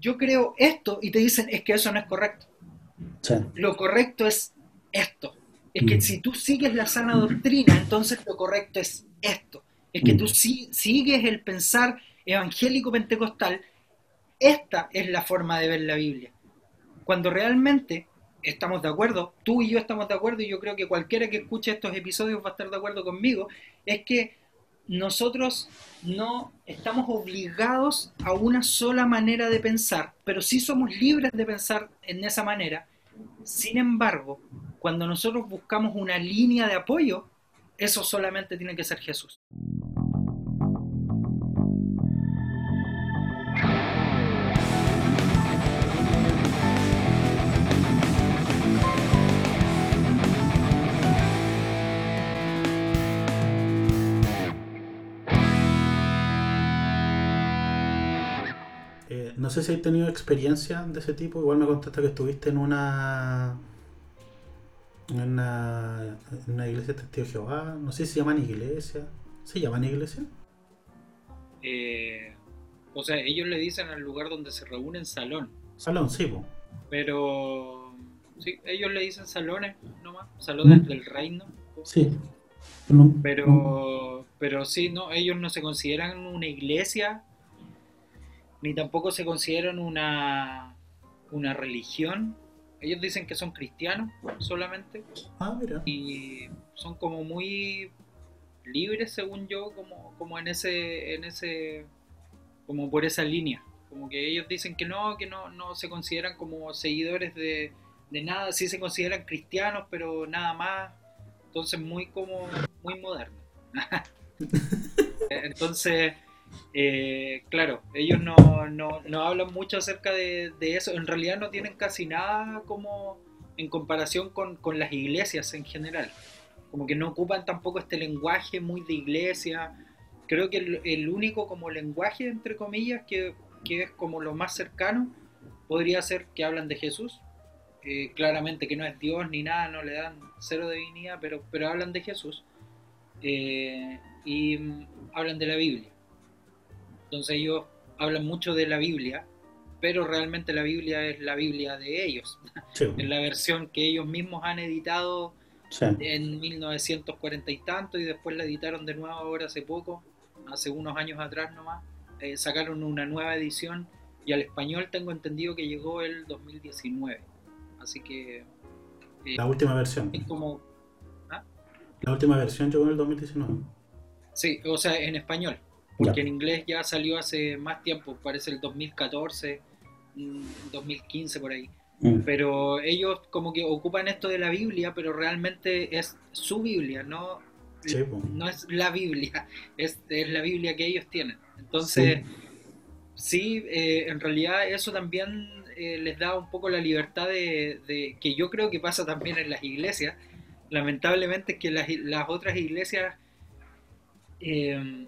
yo creo esto y te dicen, es que eso no es correcto. Lo correcto es esto. Es que mm. si tú sigues la sana doctrina, entonces lo correcto es esto. Es que mm. tú sigues el pensar evangélico pentecostal, esta es la forma de ver la Biblia. Cuando realmente estamos de acuerdo, tú y yo estamos de acuerdo, y yo creo que cualquiera que escuche estos episodios va a estar de acuerdo conmigo, es que nosotros no estamos obligados a una sola manera de pensar, pero sí somos libres de pensar en esa manera. Sin embargo, cuando nosotros buscamos una línea de apoyo, eso solamente tiene que ser Jesús. No sé si has tenido experiencia de ese tipo. Igual me contaste que estuviste en una. En una, en una iglesia de Testigo de Jehová. No sé si se llaman iglesia. ¿Se llaman iglesia? Eh, o sea, ellos le dicen al lugar donde se reúnen salón. Salón, sí, po. Pero. Sí, ellos le dicen salones nomás. Salones mm. del reino. Sí. Pero, pero sí, no, ellos no se consideran una iglesia ni tampoco se consideran una, una religión. Ellos dicen que son cristianos solamente. Ah, mira. Y son como muy libres, según yo, como, como en ese, en ese, como por esa línea. Como que ellos dicen que no, que no, no se consideran como seguidores de, de nada, sí se consideran cristianos, pero nada más. Entonces muy como, muy moderno. Entonces, eh, claro, ellos no, hablan mucho acerca de, eso, en realidad no tienen casi nada como en comparación con, las iglesias en general, como que no ocupan tampoco este lenguaje muy de iglesia, creo que el, único como lenguaje, entre comillas, que, es como lo más cercano, podría ser que hablan de Jesús, eh, claramente que no es Dios ni nada, no le dan cero divinidad, pero, pero hablan de Jesús, eh, y mm, hablan de la Biblia. Entonces ellos hablan mucho de la Biblia, pero realmente la Biblia es la Biblia de ellos. es la versión que ellos mismos han editado en 1940 y tanto y después la editaron de nuevo ahora hace poco, hace unos años atrás nomás. Eh, sacaron una nueva edición y al español tengo entendido que llegó el 2019. Así que... Eh, la última versión. Es como... ¿ah? La última versión llegó en el 2019. Sí, o sea, en español. Porque en inglés ya salió hace más tiempo, parece el 2014, 2015 mm, por ahí. Mm. Pero ellos como que ocupan esto de la Biblia, pero realmente es su Biblia, no, no es la Biblia, es, la Biblia que ellos tienen. Entonces, sí, eh, en realidad eso también eh, les da un poco la libertad de, que yo creo que pasa también en las iglesias. Lamentablemente es que las, las otras iglesias... Eh,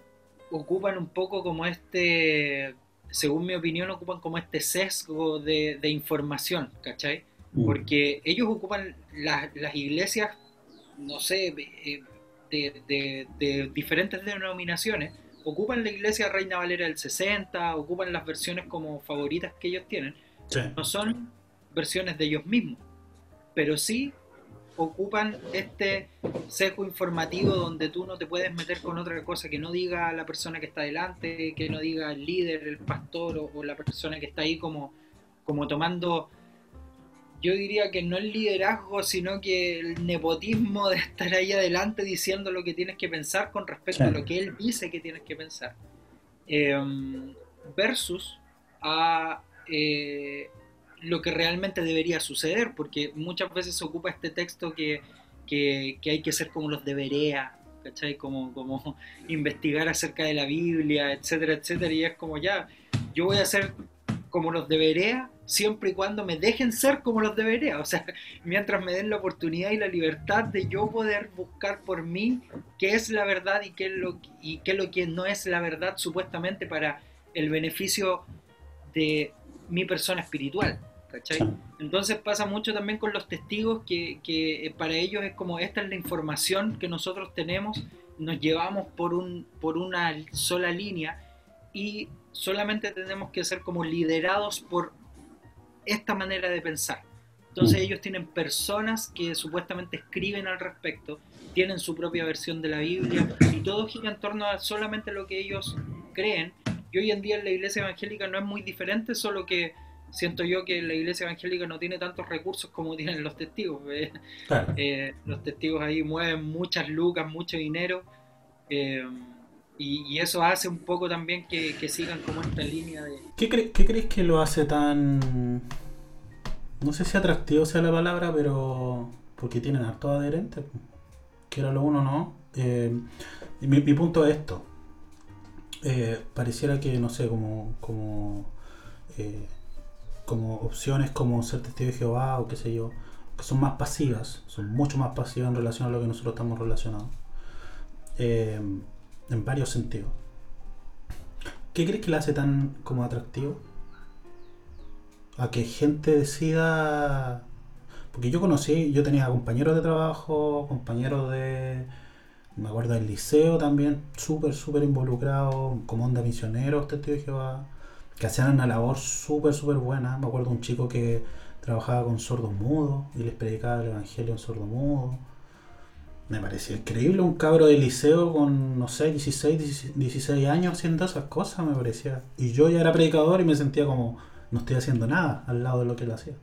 ocupan un poco como este, según mi opinión, ocupan como este sesgo de, información, ¿cachai? Mm. Porque ellos ocupan las iglesias, no sé, eh, de, diferentes denominaciones, ocupan la iglesia Reina Valera del 60, ocupan las versiones como favoritas que ellos tienen. No son versiones de ellos mismos, pero sí ocupan este sesgo informativo donde tú no te puedes meter con otra cosa que no diga la persona que está delante, que no diga el líder, el pastor o, la persona que está ahí como, como tomando, yo diría que no el liderazgo, sino que el nepotismo de estar ahí adelante diciendo lo que tienes que pensar con respecto a lo que él dice que tienes que pensar. Em, versus a eh, lo que realmente debería suceder, porque muchas veces se ocupa este texto que, hay que ser como los debería, ¿cachai? Como, como investigar acerca de la Biblia, etcétera, etcétera, y es como ya, yo voy a ser como los debería siempre y cuando me dejen ser como los debería, o sea, mientras me den la oportunidad y la libertad de yo poder buscar por mí qué es la verdad y qué es lo, y qué es lo que no es la verdad supuestamente para el beneficio de mi persona espiritual. Entonces pasa mucho también con los testigos que, eh, para ellos es como esta es la información que nosotros tenemos, nos llevamos por, un, por una sola línea y solamente tenemos que ser como liderados por esta manera de pensar. Entonces mm. ellos tienen personas que supuestamente escriben al respecto, tienen su propia versión de la Biblia y todo gira en torno a solamente lo que ellos creen. Y hoy en día en la iglesia evangélica no es muy diferente, solo que siento yo que la iglesia evangélica no tiene tantos recursos como tienen los testigos. ¿eh? Eh, los testigos ahí mueven muchas lucas, mucho dinero. Eh, y, eso hace un poco también que, sigan como esta línea de... ¿Qué, ¿Qué crees que lo hace tan... No sé si atractivo sea la palabra, pero... Porque tienen harto adherentes. Que era lo uno, ¿no? mi, mi punto es esto. pareciera que, no sé, como... como como opciones como ser testigo de Jehová o qué sé yo, que son más pasivas, son mucho más pasivas en relación a lo que nosotros estamos relacionados. Eh, en varios sentidos. ¿Qué crees que le hace tan como atractivo? A que gente decida. Porque yo conocí, yo tenía compañeros de trabajo, compañeros de. Me acuerdo del liceo también, súper, súper involucrados, como onda misioneros, testigo de Jehová que hacían una labor súper, súper buena. Me acuerdo un chico que trabajaba con sordos mudos y les predicaba el evangelio en sordo mudo. Me parecía increíble un cabro de liceo con, no sé, 16, 16 años haciendo esas cosas, me parecía. Y yo ya era predicador y me sentía como, no estoy haciendo nada al lado de lo que él hacía.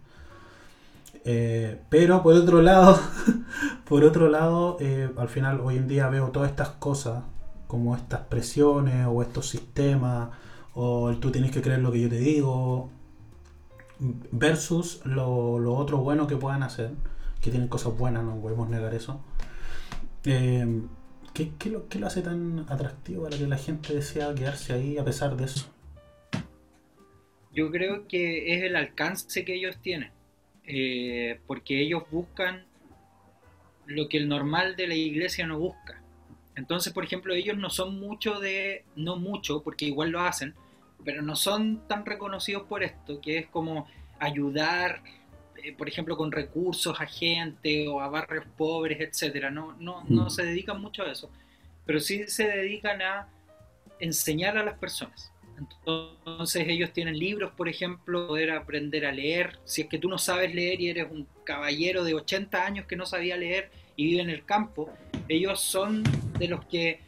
Eh, pero por otro lado, por otro lado, eh, al final hoy en día veo todas estas cosas, como estas presiones o estos sistemas o tú tienes que creer lo que yo te digo, versus lo, lo otro bueno que puedan hacer, que tienen cosas buenas, no podemos negar eso. Eh, ¿qué, qué, lo, ¿Qué lo hace tan atractivo para que la gente desea quedarse ahí a pesar de eso? Yo creo que es el alcance que ellos tienen, eh, porque ellos buscan lo que el normal de la iglesia no busca. Entonces, por ejemplo, ellos no son mucho de, no mucho, porque igual lo hacen, pero no son tan reconocidos por esto, que es como ayudar, eh, por ejemplo, con recursos a gente o a barrios pobres, etcétera. No, no, no mm. se dedican mucho a eso, pero sí se dedican a enseñar a las personas. Entonces ellos tienen libros, por ejemplo, poder aprender a leer. Si es que tú no sabes leer y eres un caballero de 80 años que no sabía leer y vive en el campo, ellos son de los que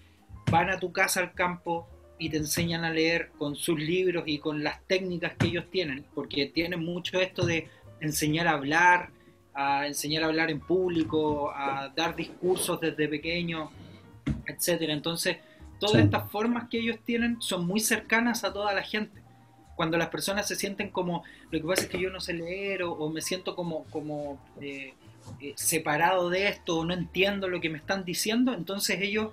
van a tu casa al campo, y te enseñan a leer con sus libros y con las técnicas que ellos tienen, porque tienen mucho esto de enseñar a hablar, a enseñar a hablar en público, a dar discursos desde pequeño, etcétera. Entonces, todas estas formas que ellos tienen son muy cercanas a toda la gente. Cuando las personas se sienten como, lo que pasa es que yo no sé leer o, me siento como, como eh, eh, separado de esto o no entiendo lo que me están diciendo, entonces ellos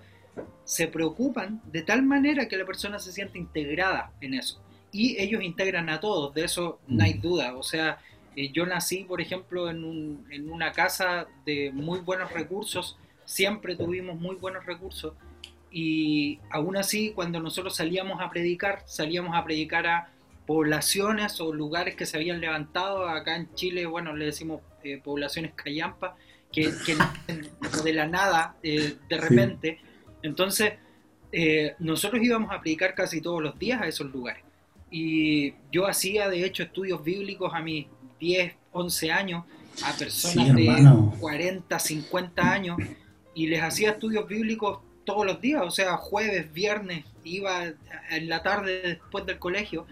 se preocupan de tal manera que la persona se siente integrada en eso. Y ellos integran a todos, de eso no hay mm. duda. O sea, eh, yo nací, por ejemplo, en, un, en una casa de muy buenos recursos, siempre tuvimos muy buenos recursos. Y aún así, cuando nosotros salíamos a predicar, salíamos a predicar a poblaciones o lugares que se habían levantado. Acá en Chile, bueno, le decimos eh, poblaciones callampa, que, que de la nada, eh, de repente, entonces, eh, nosotros íbamos a predicar casi todos los días a esos lugares. Y yo hacía, de hecho, estudios bíblicos a mis 10, 11 años, a personas de 40, 50 años, y les hacía estudios bíblicos todos los días, o sea, jueves, viernes, iba en la tarde después del colegio.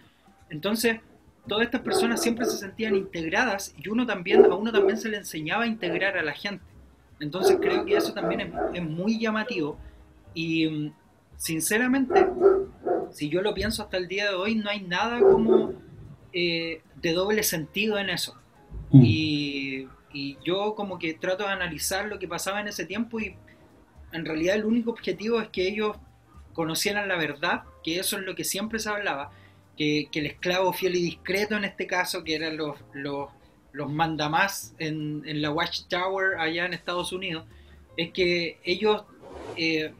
Entonces, todas estas personas siempre se sentían integradas y uno también, a uno también se le enseñaba a integrar a la gente. Entonces creo que eso también es, es muy llamativo y mm, sinceramente, si yo lo pienso hasta el día de hoy, no hay nada como eh, de doble sentido en eso. Mm. Y, y, yo como que trato de analizar lo que pasaba en ese tiempo y en realidad el único objetivo es que ellos conocieran la verdad, que eso es lo que siempre se hablaba, que, que el esclavo fiel y discreto en este caso, que eran los, los, los mandamás en, en la Watchtower allá en Estados Unidos, es que ellos eh,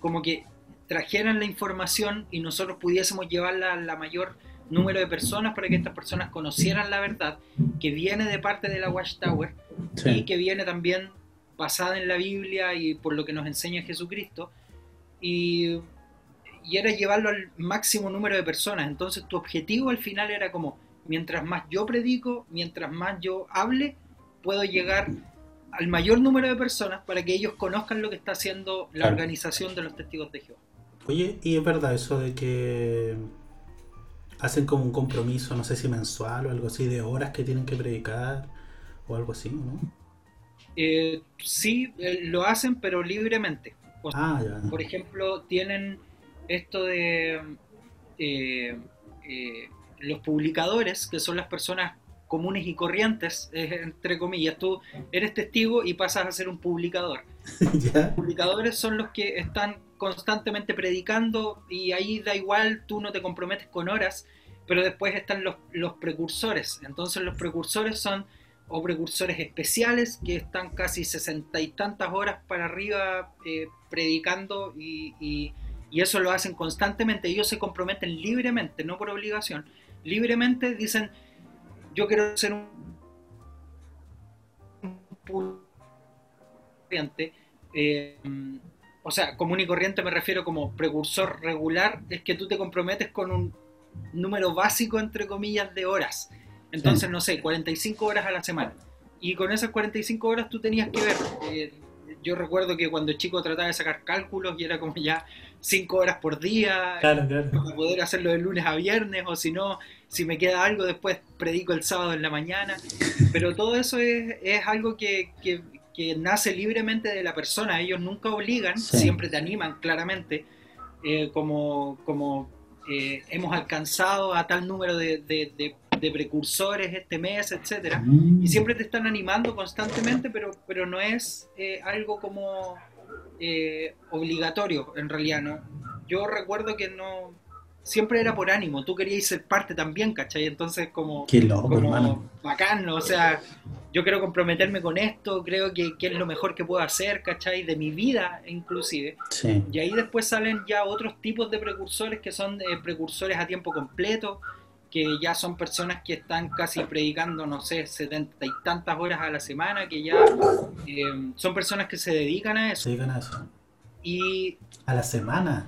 como que trajeran la información y nosotros pudiésemos llevarla a la mayor número de personas para que estas personas conocieran la verdad que viene de parte de la Watchtower y que viene también basada en la Biblia y por lo que nos enseña Jesucristo. Y, y era llevarlo al máximo número de personas. Entonces tu objetivo al final era como, mientras más yo predico, mientras más yo hable, puedo llegar al mayor número de personas para que ellos conozcan lo que está haciendo la organización de los testigos de Jehová. Oye, y es verdad eso de que hacen como un compromiso, no sé si mensual o algo así, de horas que tienen que predicar o algo así, ¿no? Eh, sí, eh, lo hacen, pero libremente. ah, ya. Por ejemplo, tienen esto de eh, eh, los publicadores, que son las personas comunes y corrientes, entre comillas, tú eres testigo y pasas a ser un publicador. Los publicadores son los que están constantemente predicando y ahí da igual, tú no te comprometes con horas, pero después están los, los precursores. Entonces los precursores son o precursores especiales que están casi sesenta y tantas horas para arriba eh, predicando y, eso lo hacen constantemente. Ellos se comprometen libremente, no por obligación. Libremente dicen, yo quiero ser un corriente. Eh, o sea, común y corriente me refiero como precursor regular, es que tú te comprometes con un número básico, entre comillas, de horas. Entonces, no sé, 45 horas a la semana. Y con esas 45 horas tú tenías que ver. Eh, yo recuerdo que cuando chico trataba de sacar cálculos y era como ya 5 horas por día, claro, claro. para poder hacerlo de lunes a viernes, o si no, si me queda algo, después predico el sábado en la mañana. Pero todo eso es, es algo que, que, nace libremente de la persona. Ellos nunca obligan, siempre te animan claramente, eh, como, como eh, hemos alcanzado a tal número de, de precursores este mes, etcétera, mm. y siempre te están animando constantemente, pero, pero no es eh, algo como eh, obligatorio en realidad, ¿no? Yo recuerdo que no, siempre era por ánimo, tú querías ser parte también, ¿cachai? Entonces como, Qué loco, como bacán, o sea, yo quiero comprometerme con esto, creo que, es lo mejor que puedo hacer, ¿cachai? De mi vida inclusive. Y ahí después salen ya otros tipos de precursores que son eh, precursores a tiempo completo, que ya son personas que están casi predicando, no sé, setenta y tantas horas a la semana, que ya eh, son personas que se dedican a eso. Se dedican a eso. Y... ¿A la semana?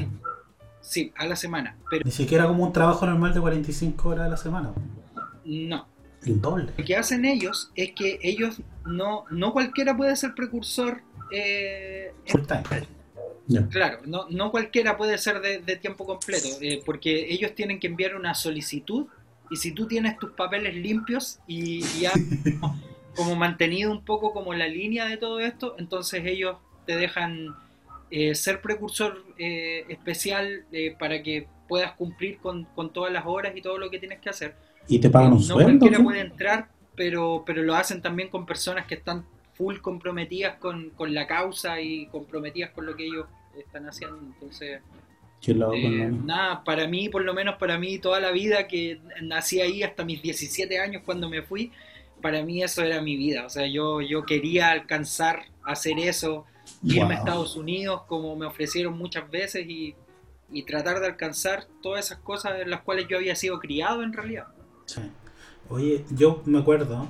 Sí, a la semana. Pero... Ni siquiera como un trabajo normal de 45 horas a la semana. No. El doble. Lo que hacen ellos es que ellos no, no cualquiera puede ser precursor. Eh, Full time. Claro, no, no cualquiera puede ser de, tiempo completo, eh, porque ellos tienen que enviar una solicitud y si tú tienes tus papeles limpios y, ya como mantenido un poco como la línea de todo esto, entonces ellos te dejan eh, ser precursor eh, especial para que puedas cumplir con, todas las horas y todo lo que tienes que hacer. ¿Y te pagan un no sueldo? No cualquiera puede entrar, pero, pero lo hacen también con personas que están full comprometidas con, con la causa y comprometidas con lo que ellos están haciendo. Entonces, eh, nada, para mí, por lo menos para mí, toda la vida que nací ahí hasta mis 17 años cuando me fui, para mí eso era mi vida. O sea, yo, yo quería alcanzar a hacer eso, irme a Estados Unidos como me ofrecieron muchas veces y, y, tratar de alcanzar todas esas cosas en las cuales yo había sido criado en realidad. Sí. Oye, yo me acuerdo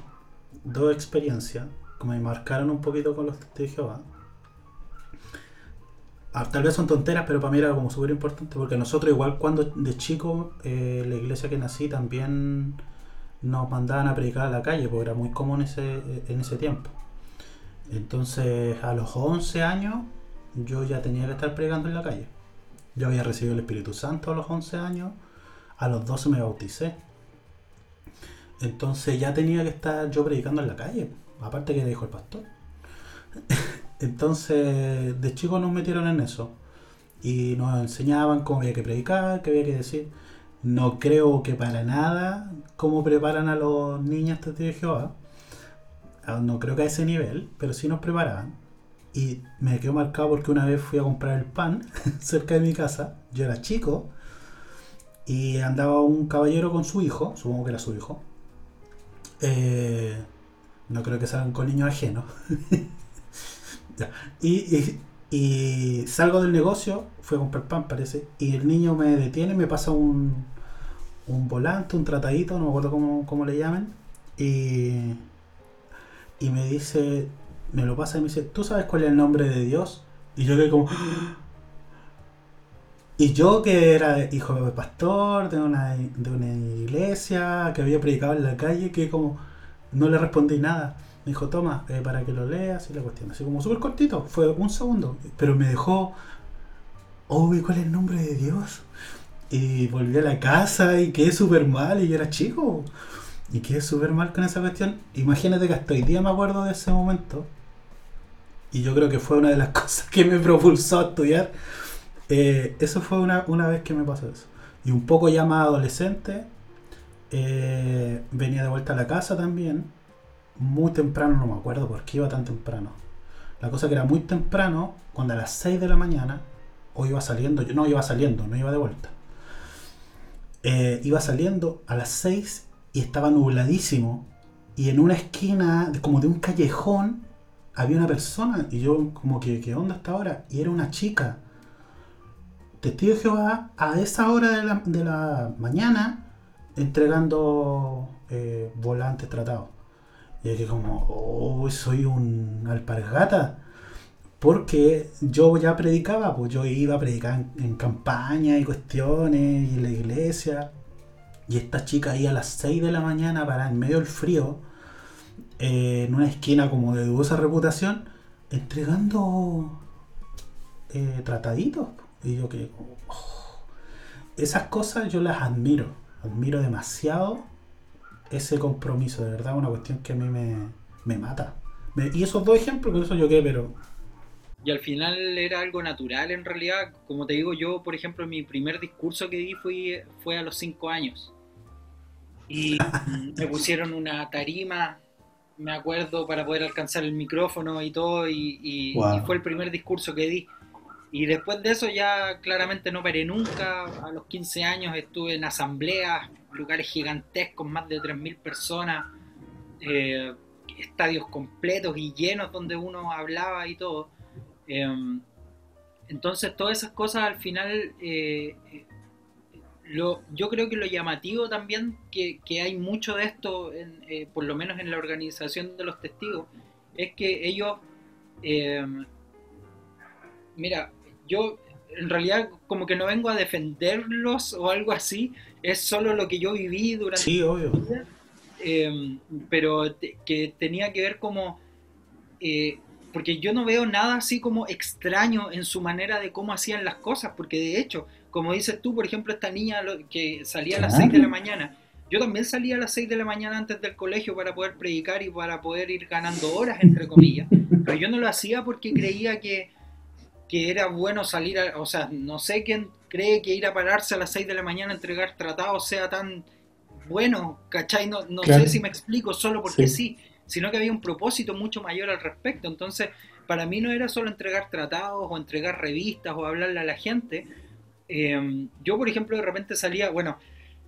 dos experiencias que me marcaron un poquito con los testigos de Jehová tal vez son tonteras, pero para mí era como súper importante porque nosotros igual cuando de chico, eh, la iglesia que nací también nos mandaban a predicar a la calle, porque era muy común ese, en ese tiempo. Entonces a los 11 años yo ya tenía que estar predicando en la calle. Yo había recibido el Espíritu Santo a los 11 años, a los 12 me bauticé. Entonces ya tenía que estar yo predicando en la calle, aparte que dijo el pastor. Entonces, de chicos nos metieron en eso. Y nos enseñaban cómo había que predicar, qué había que decir. No creo que para nada cómo preparan a los niños de Jehová. Ah, no creo que a ese nivel, pero sí nos preparaban. Y me quedó marcado porque una vez fui a comprar el pan cerca de mi casa. Yo era chico. Y andaba un caballero con su hijo, supongo que era su hijo. Eh, no creo que salgan con niños ajenos. Y, salgo del negocio, fui a comprar pan, parece, y el niño me detiene, me pasa un, un volante, un tratadito, no me acuerdo cómo, le llaman, y, y me dice, me lo pasa y me dice, ¿tú sabes cuál es el nombre de Dios? Y yo quedé como... Y yo que era hijo de pastor, de una, de una iglesia, que había predicado en la calle, que como no le respondí nada. Me dijo, toma, eh, para que lo leas y la cuestión. Así como súper cortito, fue un segundo. Pero me dejó, oh, ¿cuál es el nombre de Dios? Y volví a la casa y quedé súper mal y yo era chico. Y quedé súper mal con esa cuestión. Imagínate que hasta hoy día me acuerdo de ese momento. Y yo creo que fue una de las cosas que me propulsó a estudiar. Eh, eso fue una, una vez que me pasó eso. Y un poco ya más adolescente, eh, venía de vuelta a la casa también. Muy temprano, no me acuerdo por qué iba tan temprano. La cosa que era muy temprano, cuando a las 6 de la mañana, o iba saliendo, yo no iba saliendo, no iba de vuelta. Eh, iba saliendo a las 6 y estaba nubladísimo. Y en una esquina, como de un callejón, había una persona. Y yo, como que, ¿qué onda hasta ahora? Y era una chica. Testigo de Jehová, a esa hora de la, mañana, entregando eh, volantes tratados. Y que como, oh, soy un alpargata. Porque yo ya predicaba, pues yo iba a predicar en, campaña y cuestiones y en la iglesia. Y esta chica ahí a las 6 de la mañana para en medio del frío, eh, en una esquina como de dudosa reputación, entregando eh, trataditos. Y yo que... Oh, esas cosas yo las admiro admiro demasiado ese compromiso, de verdad, una cuestión que a mí me, mata. y esos dos ejemplos, con eso yo qué, pero... Y al final era algo natural en realidad, como te digo yo, por ejemplo, mi primer discurso que di fue, fue a los cinco años. Y me pusieron una tarima, me acuerdo, para poder alcanzar el micrófono y todo, y, y fue el primer discurso que di. Y después de eso ya claramente no paré nunca. A los 15 años estuve en asambleas, lugares gigantescos, más de 3.000 personas, eh, estadios completos y llenos donde uno hablaba y todo. Em, entonces todas esas cosas al final, eh, yo creo que lo llamativo también, que, que hay mucho de esto, eh, por lo menos en la organización de los testigos, es que ellos em, mira, yo en realidad como que no vengo a defenderlos o algo así, es solo lo que yo viví durante... Sí, obvio. Em, pero que tenía que ver como... Eh, porque yo no veo nada así como extraño en su manera de cómo hacían las cosas, porque de hecho, como dices tú, por ejemplo, esta niña que salía a las 6 de la mañana, yo también salía a las 6 de la mañana antes del colegio para poder predicar y para poder ir ganando horas, entre comillas, pero yo no lo hacía porque creía que que era bueno salir, a, o sea, no sé quién cree que ir a pararse a las 6 de la mañana a entregar tratados sea tan bueno, ¿cachai? No, no sé si me explico solo porque sí. sino que había un propósito mucho mayor al respecto. Entonces, para mí no era solo entregar tratados o entregar revistas o hablarle a la gente. Eh, yo, por ejemplo, de repente salía, bueno,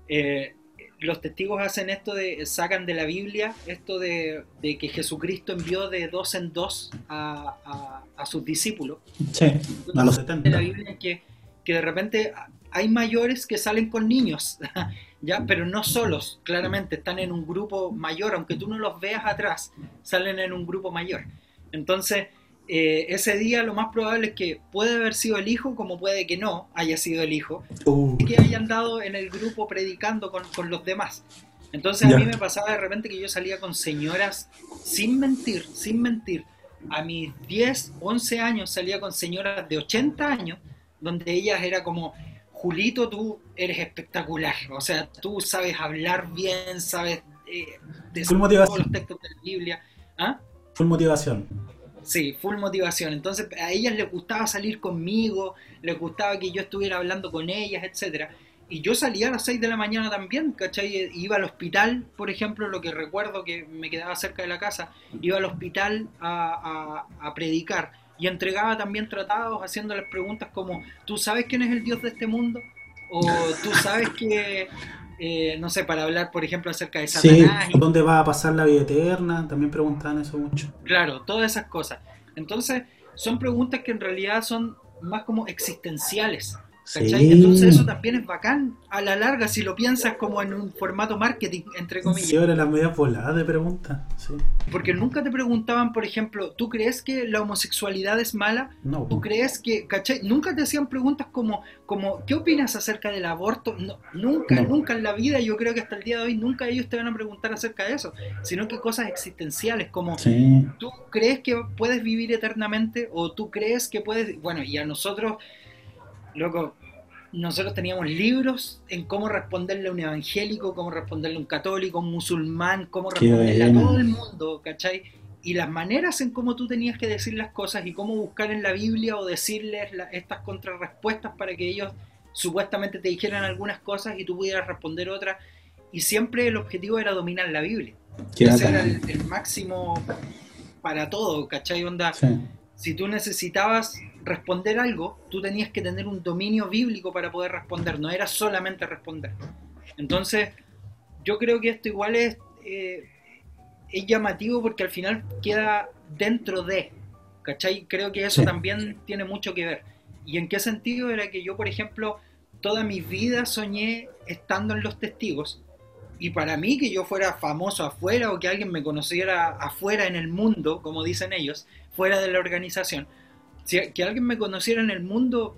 eh, los testigos hacen esto de, sacan de la Biblia esto de, que Jesucristo envió de dos en dos a, sus discípulos. Sí, a los 70. De la Biblia que, que de repente hay mayores que salen con niños, ¿ya? pero no solos, claramente, están en un grupo mayor, aunque tú no los veas atrás, salen en un grupo mayor. Entonces, eh, ese día lo más probable es que puede haber sido el hijo, como puede que no haya sido el hijo, uh. que hayan dado en el grupo predicando con, los demás. Entonces a mí me pasaba de repente que yo salía con señoras, sin mentir, sin mentir, a mis 10, 11 años salía con señoras de 80 años, donde ellas era como, Julito, tú eres espectacular, o sea, tú sabes hablar bien, sabes eh, de todos los textos de la Biblia. ¿Ah? Full motivación. Sí, full motivación. Entonces a ellas les gustaba salir conmigo, les gustaba que yo estuviera hablando con ellas, etcétera. Y yo salía a las 6 de la mañana también, ¿cachai? Iba al hospital, por ejemplo, lo que recuerdo que me quedaba cerca de la casa, iba al hospital a, predicar y entregaba también tratados haciéndoles preguntas como, ¿tú sabes quién es el Dios de este mundo? O tú sabes que eh, no sé, para hablar, por ejemplo, acerca de Satanás. Sí, ¿dónde va a pasar la vida eterna? También preguntaban eso mucho. Claro, todas esas cosas. Entonces, son preguntas que en realidad son más como existenciales. Entonces eso también es bacán a la larga si lo piensas como en un formato marketing, entre comillas. Sí, ahora las medias voladas de preguntas. Sí. Porque nunca te preguntaban, por ejemplo, ¿tú crees que la homosexualidad es mala? No. ¿Tú crees que, ¿cachai? Nunca te hacían preguntas como, como ¿qué opinas acerca del aborto? nunca, nunca en la vida, yo creo que hasta el día de hoy, nunca ellos te van a preguntar acerca de eso, sino que cosas existenciales como, ¿tú crees que puedes vivir eternamente? ¿O tú crees que puedes, bueno, y a nosotros loco, nosotros teníamos libros en cómo responderle a un evangélico, cómo responderle a un católico, un musulmán, cómo responderle a todo el mundo, ¿cachai? Y las maneras en cómo tú tenías que decir las cosas y cómo buscar en la Biblia o decirles estas contrarrespuestas para que ellos supuestamente te dijeran algunas cosas y tú pudieras responder otras. Y siempre el objetivo era dominar la Biblia. Ese era el, máximo para todo, ¿cachai? Onda, si tú necesitabas responder algo, tú tenías que tener un dominio bíblico para poder responder, no era solamente responder. Entonces, yo creo que esto igual es, eh, es llamativo porque al final queda dentro de, ¿cachai? Creo que eso también tiene mucho que ver. ¿Y en qué sentido? Era que yo, por ejemplo, toda mi vida soñé estando en los testigos. Y para mí que yo fuera famoso afuera o que alguien me conociera afuera en el mundo, como dicen ellos, fuera de la organización, que alguien me conociera en el mundo,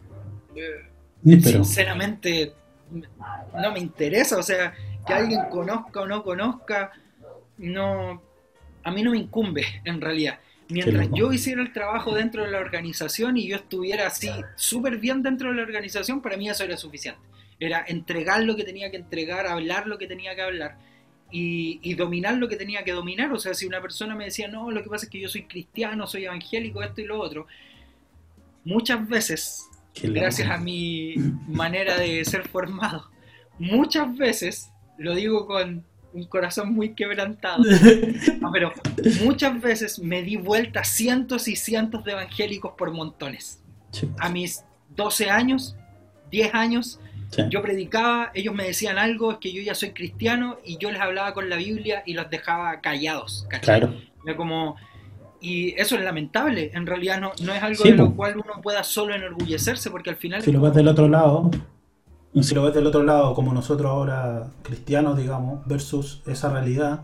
eh, sinceramente, no me interesa. O sea, que alguien conozca o no conozca, no, a mí no me incumbe en realidad. Mientras yo hiciera el trabajo dentro de la organización y yo estuviera así súper bien dentro de la organización, para mí eso era suficiente. Era entregar lo que tenía que entregar, hablar lo que tenía que hablar y, y, dominar lo que tenía que dominar. O sea, si una persona me decía, no, lo que pasa es que yo soy cristiano, soy evangélico, esto y lo otro, muchas veces, gracias a mi manera de ser formado, muchas veces, lo digo con un corazón muy quebrantado, pero muchas veces me di vuelta cientos y cientos de evangélicos por montones. A mis 12 años, 10 años, yo predicaba, ellos me decían algo, es que yo ya soy cristiano y yo les hablaba con la Biblia y los dejaba callados. Claro. como, y eso es lamentable, en realidad no, no es algo de lo cual uno pueda solo enorgullecerse, porque al final... Si lo ves del otro lado, si lo ves del otro lado, como nosotros ahora cristianos, digamos, versus esa realidad,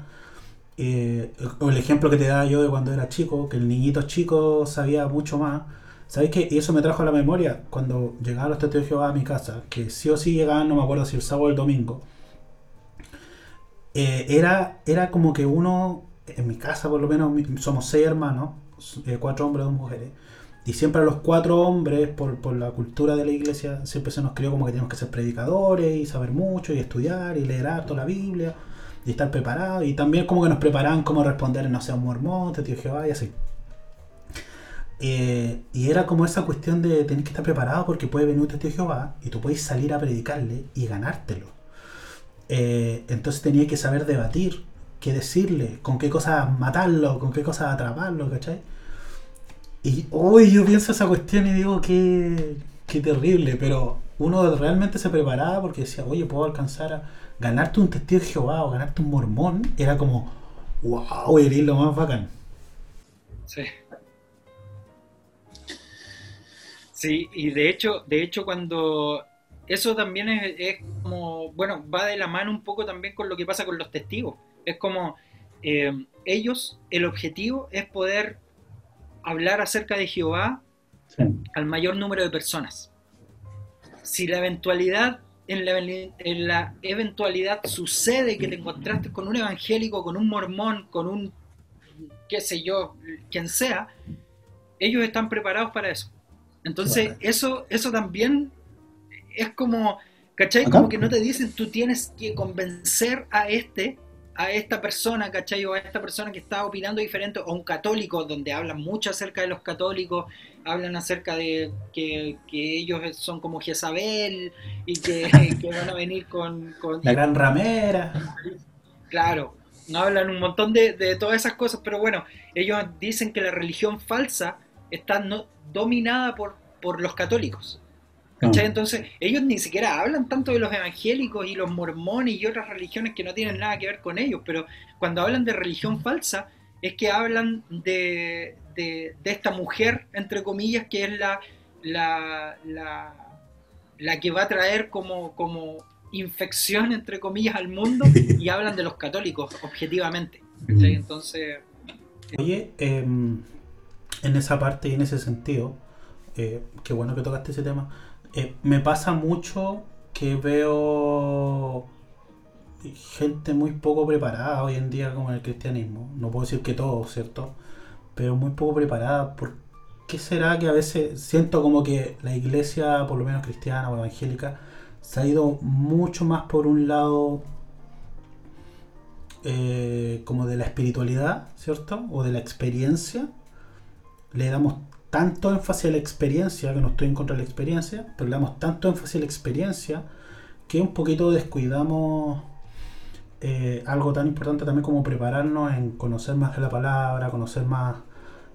eh, o el ejemplo que te da yo de cuando era chico, que el niñito chico sabía mucho más, ¿sabéis que eso me trajo a la memoria cuando llegaban los testigos de Jehová a mi casa? Que sí o sí llegaban, no me acuerdo si el sábado o el domingo. Eh, era, era como que uno en mi casa por lo menos somos seis hermanos, eh, cuatro hombres, dos mujeres. Y siempre a los cuatro hombres, por, por, la cultura de la iglesia, siempre se nos crió como que tenemos que ser predicadores y saber mucho y estudiar y leer toda la Biblia y estar preparados. Y también como que nos preparaban cómo responder, no sé, un mormón, tío Jehová y así. Eh, y era como esa cuestión de tener que estar preparado porque puede venir un testigo Jehová y tú puedes salir a predicarle y ganártelo. Eh, entonces tenía que saber debatir qué decirle, con qué cosas matarlo, con qué cosas atraparlo, ¿cachai? Y hoy yo pienso esa cuestión y digo que qué terrible, pero uno realmente se preparaba porque decía, oye, puedo alcanzar a ganarte un testigo de Jehová o ganarte un mormón, era como, wow, eres lo más bacán. Sí. Sí, y de hecho, de hecho cuando eso también es, como, bueno, va de la mano un poco también con lo que pasa con los testigos. Es como eh, ellos, el objetivo es poder hablar acerca de Jehová al mayor número de personas. Si la eventualidad, en la, en la eventualidad sucede que te encontraste con un evangélico, con un mormón, con un, qué sé yo, quien sea, ellos están preparados para eso. Entonces, eso, eso también es como, ¿cachai? Como que no te dicen, tú tienes que convencer a este a esta persona, ¿cachai? O a esta persona que está opinando diferente, o un católico, donde hablan mucho acerca de los católicos, hablan acerca de que, ellos son como Jezabel y que, van a venir con, La gran ramera. Claro, hablan un montón de, de, todas esas cosas, pero bueno, ellos dicen que la religión falsa está no, dominada por, por los católicos. Ah. Entonces, ellos ni siquiera hablan tanto de los evangélicos y los mormones y otras religiones que no tienen nada que ver con ellos, pero cuando hablan de religión falsa, es que hablan de, de, esta mujer, entre comillas, que es la, la, la que va a traer como, como infección, entre comillas, al mundo y hablan de los católicos, objetivamente. Entonces... Oye, em, en esa parte y en ese sentido, eh, qué bueno que tocaste ese tema, eh, me pasa mucho que veo gente muy poco preparada hoy en día como en el cristianismo. No puedo decir que todo, ¿cierto? Pero muy poco preparada. ¿Por qué será que a veces siento como que la iglesia, por lo menos cristiana o evangélica, se ha ido mucho más por un lado eh, como de la espiritualidad, ¿cierto? O de la experiencia. Le damos tanto énfasis a la experiencia, que no estoy en contra de la experiencia, pero le damos tanto énfasis a la experiencia que un poquito descuidamos eh, algo tan importante también como prepararnos en conocer más de la palabra, conocer más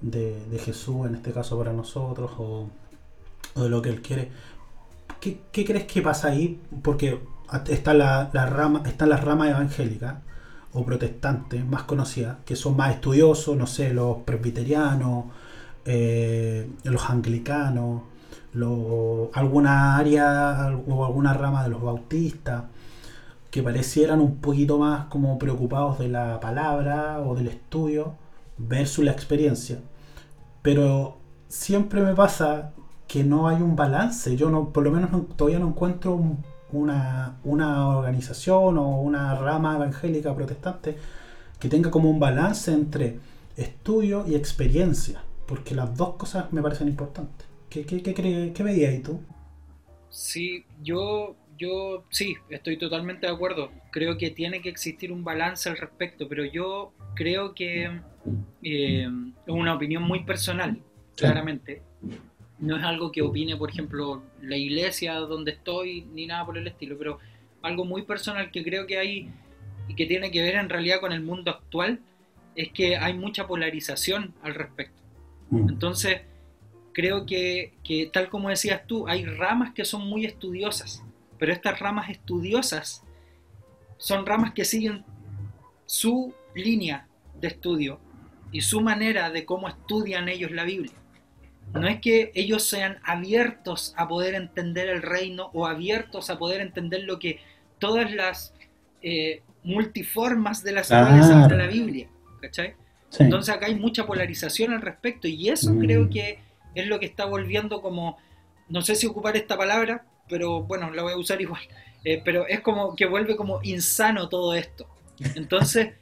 de, Jesús, en este caso para nosotros, o, de lo que Él quiere. ¿Qué, crees que pasa ahí? Porque está la, rama, están las ramas evangélicas o protestantes más conocidas, que son más estudiosos, no sé, los presbiterianos, eh, los anglicanos, alguna área o alguna rama de los bautistas que parecieran un poquito más como preocupados de la palabra o del estudio versus la experiencia. Pero siempre me pasa que no hay un balance. Yo no, por lo menos todavía no encuentro una, una organización o una rama evangélica protestante que tenga como un balance entre estudio y experiencia. Porque las dos cosas me parecen importantes. ¿Qué, qué, qué, qué veías ahí tú? Sí, yo yo sí, estoy totalmente de acuerdo. Creo que tiene que existir un balance al respecto, pero yo creo que eh, es una opinión muy personal, claramente. No es algo que opine, por ejemplo, la iglesia donde estoy, ni nada por el estilo, pero algo muy personal que creo que hay y que tiene que ver en realidad con el mundo actual, es que hay mucha polarización al respecto. Mm. Entonces, creo que, que, tal como decías tú, hay ramas que son muy estudiosas pero estas ramas estudiosas son ramas que siguen su línea de estudio y su manera de cómo estudian ellos la Biblia. No es que ellos sean abiertos a poder entender el reino o abiertos a poder entender lo que todas las eh, multiformas de las cuales habla la Biblia. ¿cachai? Entonces acá hay mucha polarización al respecto y eso mm. creo que es lo que está volviendo como, no sé si ocupar esta palabra, pero bueno, la voy a usar igual. Eh, pero es como que vuelve como insano todo esto. Entonces,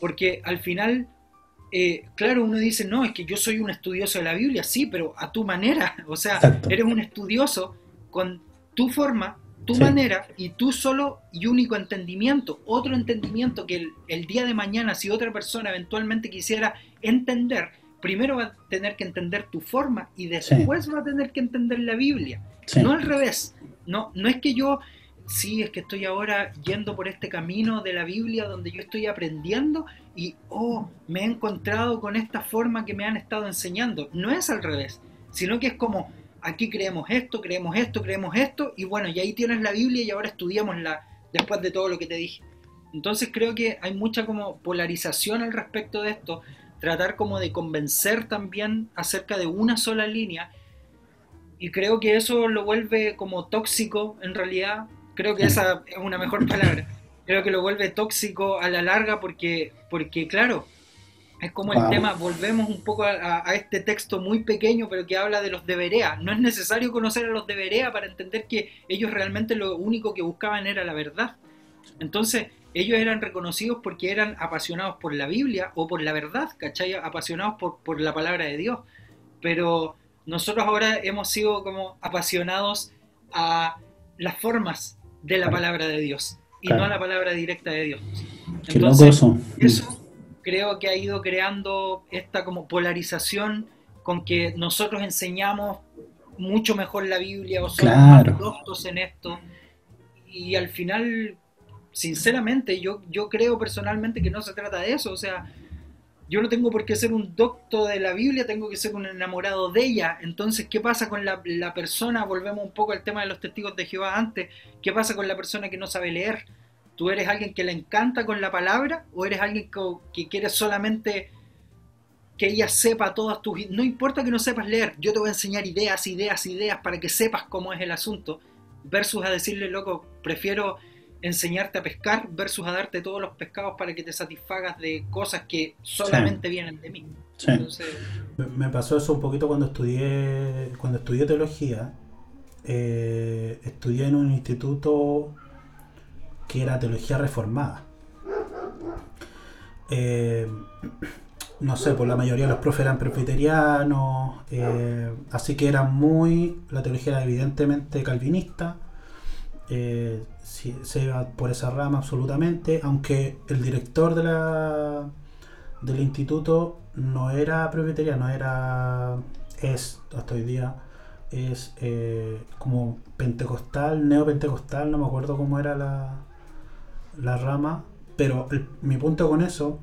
porque al final, eh, claro, uno dice, no, es que yo soy un estudioso de la Biblia, sí, pero a tu manera. O sea, eres un estudioso con tu forma, tu manera y tu solo y único entendimiento. Otro entendimiento que el, día de mañana, si otra persona eventualmente quisiera entender, primero va a tener que entender tu forma y después va a tener que entender la Biblia. No al revés. No, no es que yo, sí, es que estoy ahora yendo por este camino de la Biblia donde yo estoy aprendiendo y, oh, me he encontrado con esta forma que me han estado enseñando. No es al revés, sino que es como, aquí creemos esto, creemos esto, creemos esto, y bueno, y ahí tienes la Biblia y ahora estudiamosla después de todo lo que te dije. Entonces creo que hay mucha como polarización al respecto de esto, tratar como de convencer también acerca de una sola línea y creo que eso lo vuelve como tóxico en realidad. Creo que esa es una mejor palabra. Creo que lo vuelve tóxico a la larga porque, porque claro, es como el tema, volvemos un poco a, este texto muy pequeño, pero que habla de los de Berea. No es necesario conocer a los de Berea para entender que ellos realmente lo único que buscaban era la verdad. Entonces, ellos eran reconocidos porque eran apasionados por la Biblia o por la verdad, ¿cachai? Apasionados por, por la palabra de Dios. Pero nosotros ahora hemos sido como apasionados a las formas de la palabra de Dios y no a la palabra directa de Dios. Entonces, eso creo que ha ido creando esta como polarización con que nosotros enseñamos mucho mejor la Biblia o somos más en esto y al final sinceramente yo, yo creo personalmente que no se trata de eso, o sea, yo no tengo por qué ser un docto de la Biblia, tengo que ser un enamorado de ella. Entonces, ¿qué pasa con la, persona? Volvemos un poco al tema de los testigos de Jehová antes. ¿Qué pasa con la persona que no sabe leer? ¿Tú eres alguien que le encanta con la palabra o eres alguien que, quiere solamente que ella sepa todas tus... No importa que no sepas leer, yo te voy a enseñar ideas, ideas, ideas para que sepas cómo es el asunto, versus a decirle, loco, prefiero enseñarte a pescar versus a darte todos los pescados para que te satisfagas de cosas que solamente vienen de mí. me pasó eso un poquito cuando estudié cuando estudié teología. Eh, estudié en un instituto que era teología reformada. Eh, no sé, pues la mayoría de los profes eran presbiterianos, eh, así que era muy, la teología era evidentemente calvinista, eh, se iba por esa rama absolutamente, aunque el director de la, del instituto no era presbiteriano, era, es, hasta hoy día, es como pentecostal, neopentecostal, no me acuerdo cómo era la, la rama, pero mi punto con eso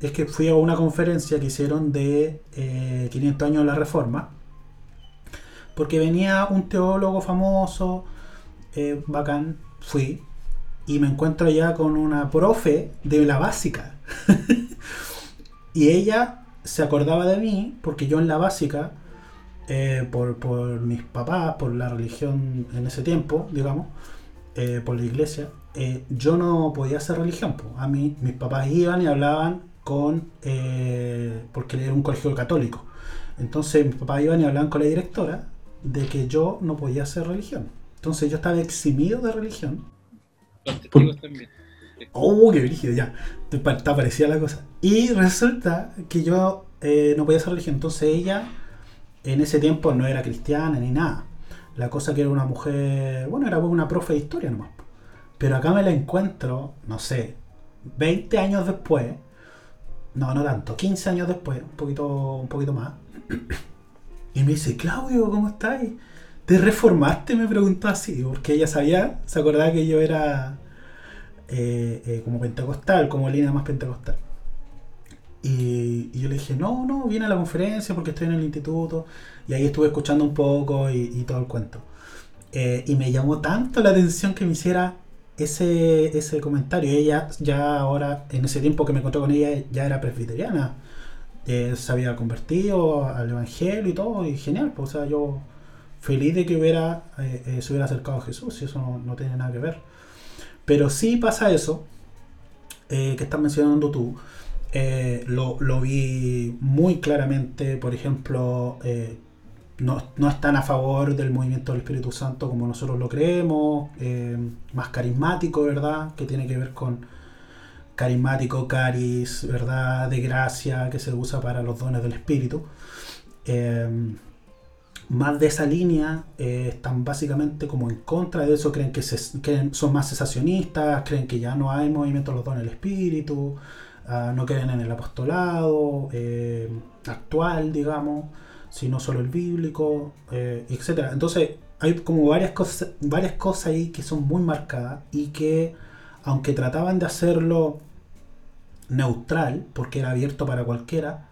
es que fui a una conferencia que hicieron de 500 eh, años de la Reforma, porque venía un teólogo famoso, eh, bacán, fui, y me encuentro allá con una profe de la básica. y ella se acordaba de mí, porque yo en la básica, eh, por, por, mis papás, por la religión en ese tiempo, digamos, por la iglesia, yo no podía hacer religión. A mí, mis papás iban y hablaban con eh, porque era un colegio católico. Entonces mi papá iban y hablaban con la directora de que yo no podía hacer religión. Entonces yo estaba eximido de religión. Los también. Oh, qué brígido, ya. Está parecida la cosa. Y resulta que yo eh, no podía hacer religión. Entonces ella en ese tiempo no era cristiana ni nada. La cosa que era una mujer, bueno, era una profe de historia nomás. Pero acá me la encuentro, no sé, 20 años después, no, no tanto, 15 años después, un poquito, un poquito más. Y me dice, Claudio, ¿cómo estás? ¿Te reformaste? Me preguntó así, porque ella sabía, se acordaba que yo era eh, eh, como pentecostal, como línea más pentecostal. Y, yo le dije, no, no, viene a la conferencia porque estoy en el instituto. Y ahí estuve escuchando un poco y, todo el cuento. Eh, y me llamó tanto la atención que me hiciera ese, ese comentario, ella ya ahora, en ese tiempo que me encontré con ella, ya era presbiteriana, eh, se había convertido al Evangelio y todo, y genial, pues, o sea, yo feliz de que hubiera, eh, eh, se hubiera acercado a Jesús, y eso no, tiene nada que ver. Pero sí pasa eso, que estás mencionando tú, lo, lo, vi muy claramente, por ejemplo, no, están a favor del movimiento del Espíritu Santo como nosotros lo creemos, eh, más carismático, ¿verdad? Que tiene que ver con carismático, caris, ¿verdad? De gracia que se usa para los dones del Espíritu. Eh, más de esa línea eh, están básicamente como en contra de eso, creen que son más cesacionistas, creen que ya no hay movimiento de los dones del Espíritu, ah, no creen en el apostolado actual, digamos sino solo el bíblico, eh, etc. Entonces hay como varias cosas, varias cosas ahí que son muy marcadas y que aunque trataban de hacerlo neutral, porque era abierto para cualquiera,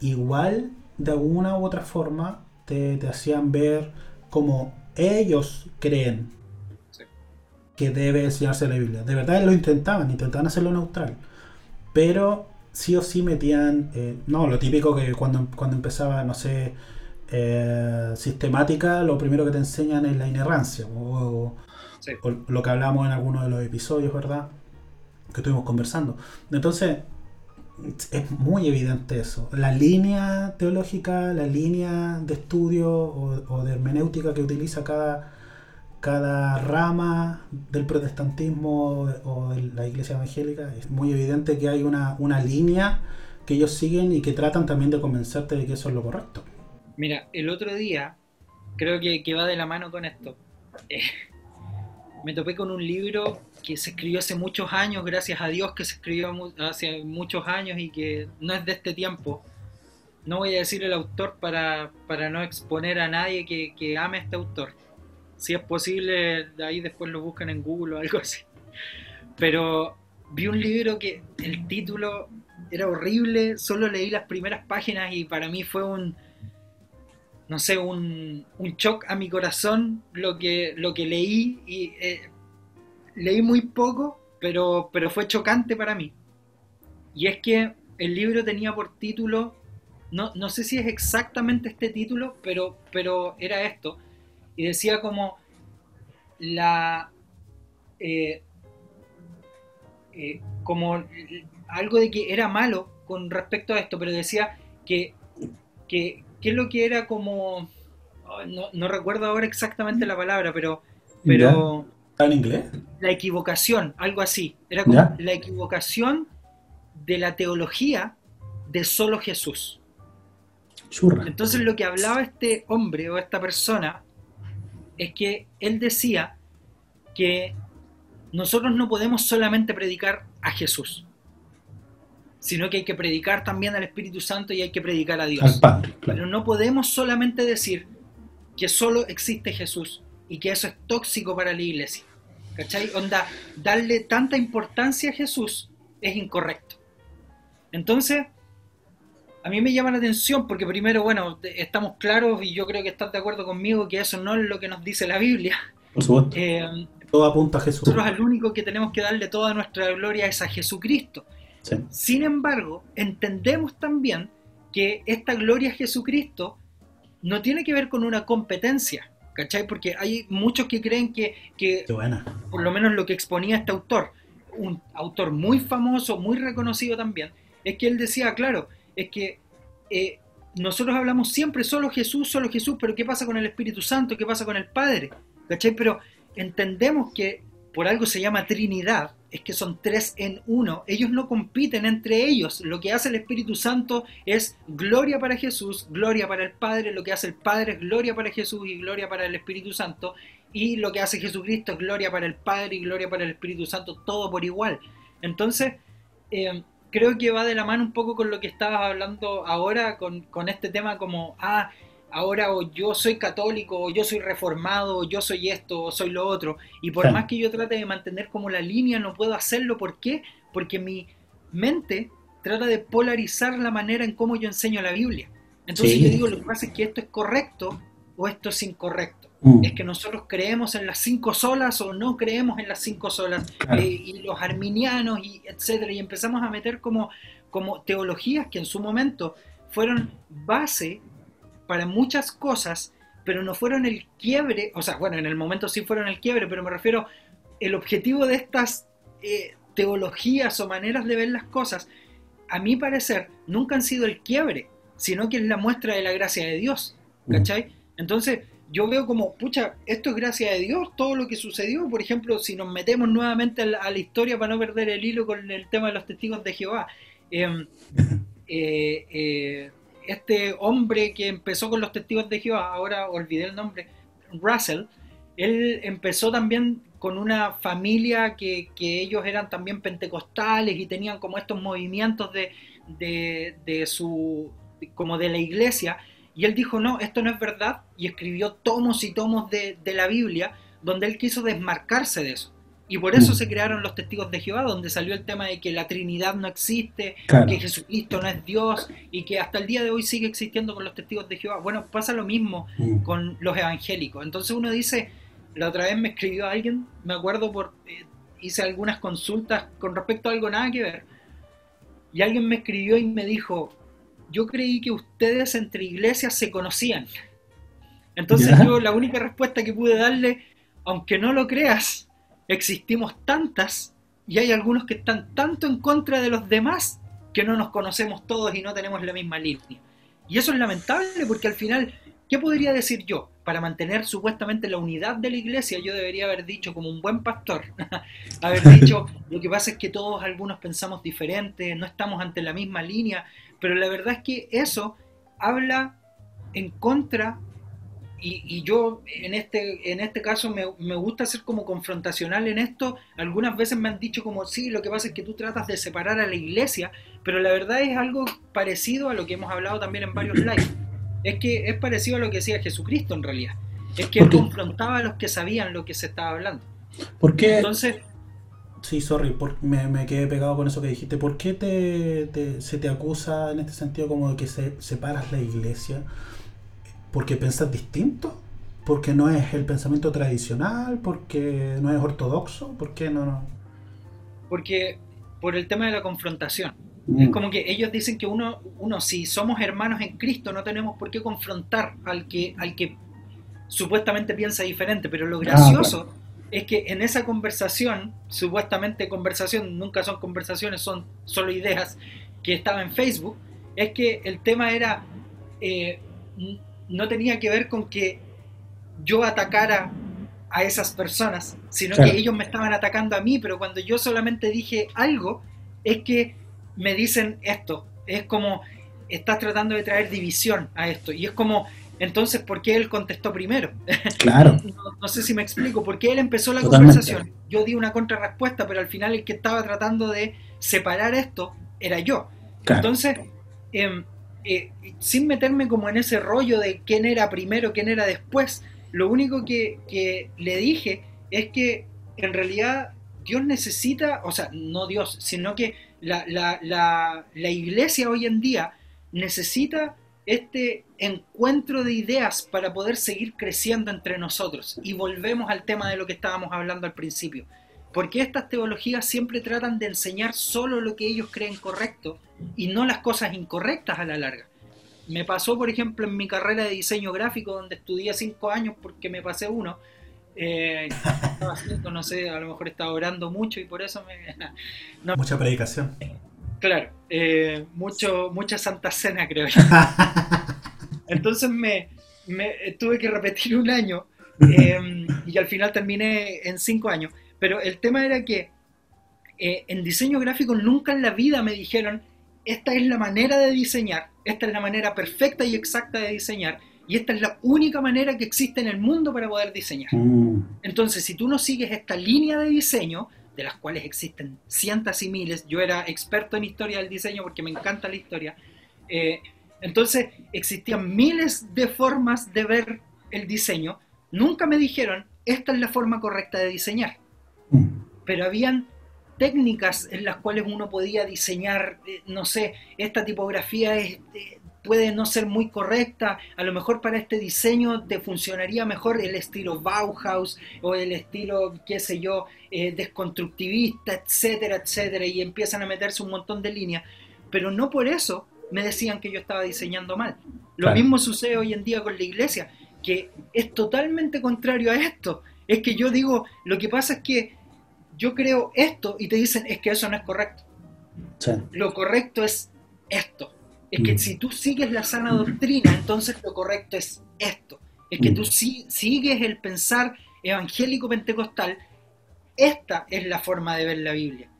igual de alguna u otra forma te, hacían ver como ellos creen que debe enseñarse la Biblia. De verdad lo intentaban, intentaban hacerlo neutral. Pero sí o sí metían, eh, no, lo típico que cuando, cuando empezaba, no sé, eh, sistemática, lo primero que te enseñan es la inerrancia, o, lo que hablamos en algunos de los episodios, ¿verdad? Que estuvimos conversando. Entonces, es muy evidente eso. La línea teológica, la línea de estudio o, de hermenéutica que utiliza cada, cada rama del protestantismo o de la iglesia evangélica, es muy evidente que hay una, línea que ellos siguen y que tratan también de convencerte de que eso es lo correcto. Mira, el otro día, creo que, va de la mano con esto, eh, me topé con un libro que se escribió hace muchos años, gracias a Dios que se escribió hace muchos años y que no es de este tiempo. No voy a decir el autor para, no exponer a nadie que, que ame a este autor si es posible, de ahí después lo buscan en Google o algo así. Pero vi un libro que el título era horrible, solo leí las primeras páginas y para mí fue un, no sé, un, un shock a mi corazón lo que, lo que leí y eh, leí muy poco, pero, pero fue chocante para mí. Y es que el libro tenía por título, no, no sé si es exactamente este título, pero, pero era esto, y decía como la eh, eh, como algo de que era malo con respecto a esto, pero decía que, que, que es lo que era como, no, no, recuerdo ahora exactamente la palabra, pero... pero ¿Está en inglés? La equivocación, algo así. Era como la equivocación de la teología de solo Jesús. Entonces lo que hablaba este hombre o esta persona es que él decía que nosotros no podemos solamente predicar a Jesús, sino que hay que predicar también al Espíritu Santo y hay que predicar a Dios. Al Padre, Pero no podemos solamente decir que solo existe Jesús y que eso es tóxico para la iglesia. ¿Cachai? Onda, darle tanta importancia a Jesús es incorrecto. Entonces, a mí me llama la atención porque primero, bueno, estamos claros y yo creo que estás de acuerdo conmigo que eso no es lo que nos dice la Biblia. Por supuesto. Eh, Todo apunta a Jesús. Nosotros al único que tenemos que darle toda nuestra gloria es a Jesucristo. Sin embargo, entendemos también que esta gloria a Jesucristo no tiene que ver con una competencia, ¿cachai? Porque hay muchos que creen que, que por lo menos lo que exponía este autor, un autor muy famoso, muy reconocido también, es que él decía, claro, es que eh, nosotros hablamos siempre solo Jesús, solo Jesús, pero ¿qué pasa con el Espíritu Santo? ¿Qué pasa con el Padre? ¿Cachai? Pero entendemos que por algo se llama Trinidad, es que son tres en uno. Ellos no compiten entre ellos. Lo que hace el Espíritu Santo es gloria para Jesús, gloria para el Padre. Lo que hace el Padre es gloria para Jesús y gloria para el Espíritu Santo. Y lo que hace Jesucristo es gloria para el Padre y gloria para el Espíritu Santo, todo por igual. Entonces, eh, creo que va de la mano un poco con lo que estabas hablando ahora, con, con este tema como, ah, ahora o yo soy católico, o yo soy reformado, o yo soy esto, o soy lo otro. Y por más que yo trate de mantener como la línea, no puedo hacerlo. ¿Por qué? Porque mi mente trata de polarizar la manera en cómo yo enseño la Biblia. Entonces yo digo, lo que pasa es que esto es correcto o esto es incorrecto. Mm. Es que nosotros creemos en las cinco solas o no creemos en las cinco solas. Eh, y los arminianos, y etcétera. Y empezamos a meter como, como teologías que en su momento fueron base para muchas cosas, pero no fueron el quiebre, o sea, bueno, en el momento sí fueron el quiebre, pero me refiero, el objetivo de estas eh, teologías o maneras de ver las cosas, a mi parecer, nunca han sido el quiebre, sino que es la muestra de la gracia de Dios, mm. ¿cachai? Entonces, yo veo como, pucha, esto es gracia de Dios, todo lo que sucedió, por ejemplo, si nos metemos nuevamente a la, historia para no perder el hilo con el tema de los testigos de Jehová. Em, eh, eh, este hombre que empezó con los testigos de Jehová, ahora olvidé el nombre, Russell, él empezó también con una familia que, ellos eran también pentecostales y tenían como estos movimientos de, de, su, como de la iglesia, y él dijo, no, esto no es verdad, y escribió tomos y tomos de, de la Biblia, donde él quiso desmarcarse de eso. Y por eso mm. se crearon los testigos de Jehová, donde salió el tema de que la Trinidad no existe, que Jesucristo no es Dios y que hasta el día de hoy sigue existiendo con los testigos de Jehová. Bueno, pasa lo mismo mm. con los evangélicos. Entonces uno dice, la otra vez me escribió alguien, me acuerdo por, eh, hice algunas consultas con respecto a algo nada que ver, y alguien me escribió y me dijo, yo creí que ustedes entre iglesias se conocían. Entonces yo la única respuesta que pude darle, aunque no lo creas, existimos tantas y hay algunos que están tanto en contra de los demás que no nos conocemos todos y no tenemos la misma línea. Y eso es lamentable porque al final, ¿qué podría decir yo? Para mantener supuestamente la unidad de la iglesia, yo debería haber dicho como un buen pastor, haber dicho, lo que pasa es que todos algunos pensamos diferente, no estamos ante la misma línea, pero la verdad es que eso habla en contra y, yo en este, en este caso me, me, gusta ser como confrontacional en esto. Algunas veces me han dicho como, sí, lo que pasa es que tú tratas de separar a la iglesia, pero la verdad es algo parecido a lo que hemos hablado también en varios lives. Es que es parecido a lo que decía Jesucristo en realidad. Es que él confrontaba a los que sabían lo que se estaba hablando. ¿Por qué? Entonces... Sí, sorry, me, me, quedé pegado con eso que dijiste. ¿Por qué te, se te acusa en este sentido como de que se, separas la iglesia? porque piensas distinto, porque no es el pensamiento tradicional, porque no es ortodoxo, ¿por qué no? Porque por el tema de la confrontación. Mm. Es como que ellos dicen que uno, uno, si somos hermanos en Cristo, no tenemos por qué confrontar al que, al que supuestamente piensa diferente, pero lo ah, gracioso es que en esa conversación, supuestamente conversación, nunca son conversaciones, son solo ideas, que estaba en Facebook, es que el tema era, eh, no tenía que ver con que yo atacara a esas personas, sino que ellos me estaban atacando a mí, pero cuando yo solamente dije algo, es que me dicen esto, es como, estás tratando de traer división a esto, y es como, entonces, ¿por qué él contestó primero? Claro. no, sé si me explico, porque él empezó la conversación, yo di una contrarrespuesta, pero al final el que estaba tratando de separar esto era yo. Entonces, em, eh, sin meterme como en ese rollo de quién era primero, quién era después, lo único que, le dije es que en realidad Dios necesita, o sea, no Dios, sino que la, la, iglesia hoy en día necesita este encuentro de ideas para poder seguir creciendo entre nosotros. Y volvemos al tema de lo que estábamos hablando al principio. Porque estas teologías siempre tratan de enseñar solo lo que ellos creen correcto y no las cosas incorrectas a la larga. Me pasó, por ejemplo, en mi carrera de diseño gráfico, donde estudié cinco años porque me pasé uno. Eh, no sé, a lo mejor estaba orando mucho y por eso me... Mucha predicación. Claro, eh, mucho, mucha Santa Cena, creo yo. Entonces me, tuve que repetir un año em, y al final terminé en cinco años. Pero el tema era que eh, en diseño gráfico nunca en la vida me dijeron, esta es la manera de diseñar, esta es la manera perfecta y exacta de diseñar, y esta es la única manera que existe en el mundo para poder diseñar. Mm. Entonces, si tú no sigues esta línea de diseño, de las cuales existen cientos y miles, yo era experto en historia del diseño porque me encanta la historia, eh, entonces existían miles de formas de ver el diseño, nunca me dijeron, esta es la forma correcta de diseñar, pero habían técnicas en las cuales uno podía diseñar, eh, no sé, esta tipografía es, eh, puede no ser muy correcta, a lo mejor para este diseño te funcionaría mejor el estilo Bauhaus o el estilo, qué sé yo, eh, desconstructivista, etcétera, etcétera, y empiezan a meterse un montón de líneas, pero no por eso me decían que yo estaba diseñando mal. Lo mismo sucede hoy en día con la iglesia, que es totalmente contrario a esto. Es que yo digo, lo que pasa es que yo creo esto y te dicen es que eso no es correcto. Lo correcto es esto. Es que mm. si tú sigues la sana doctrina, entonces lo correcto es esto. Es que mm. tú sigues el pensar evangélico pentecostal, esta es la forma de ver la Biblia.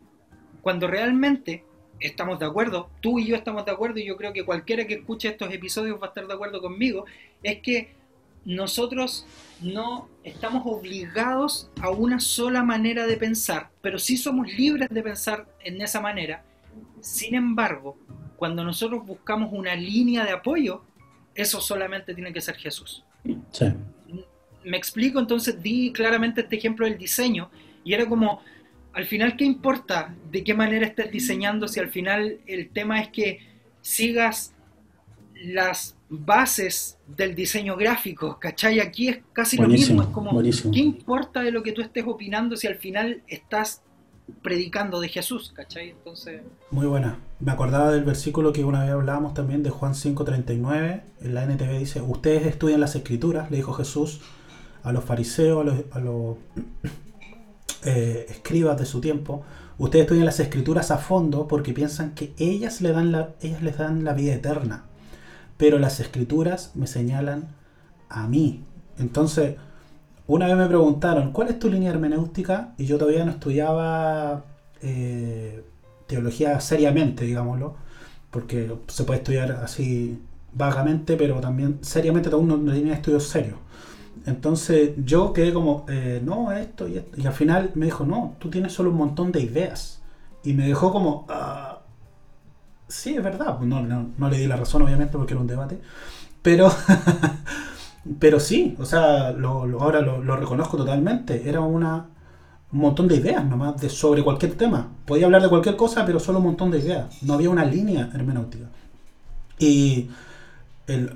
Cuando realmente estamos de acuerdo, tú y yo estamos de acuerdo, y yo creo que cualquiera que escuche estos episodios va a estar de acuerdo conmigo, es que nosotros no estamos obligados a una sola manera de pensar, pero sí somos libres de pensar en esa manera. Sin embargo, cuando nosotros buscamos una línea de apoyo, eso solamente tiene que ser Jesús. Me explico, entonces di claramente este ejemplo del diseño y era como, al final, ¿qué importa de qué manera estés diseñando si al final el tema es que sigas las bases del diseño gráfico, ¿cachai? Aquí es casi lo mismo, es como, ¿qué importa de lo que tú estés opinando si al final estás predicando de Jesús, ¿cachai? Entonces... Muy buena. Me acordaba del versículo que una vez hablábamos también de Juan 5.39, en la NTV dice, ustedes estudian las escrituras, le dijo Jesús a los fariseos, a los, eh, escribas de su tiempo, ustedes estudian las escrituras a fondo porque piensan que ellas, les dan la vida eterna pero las escrituras me señalan a mí. Entonces, una vez me preguntaron, ¿cuál es tu línea hermenéutica? Y yo todavía no estudiaba eh, teología seriamente, digámoslo, porque se puede estudiar así vagamente, pero también seriamente todo línea de estudios serio. Entonces yo quedé como, eh, no, esto y esto. Y al final me dijo, no, tú tienes solo un montón de ideas. Y me dejó como, ah, Sí, es verdad. Pues no, no, le di la razón, obviamente, porque era un debate. Pero, pero sí, o sea, ahora lo, reconozco totalmente. Era una, un montón de ideas nomás de, sobre cualquier tema. Podía hablar de cualquier cosa, pero solo un montón de ideas. No había una línea hermenéutica. Y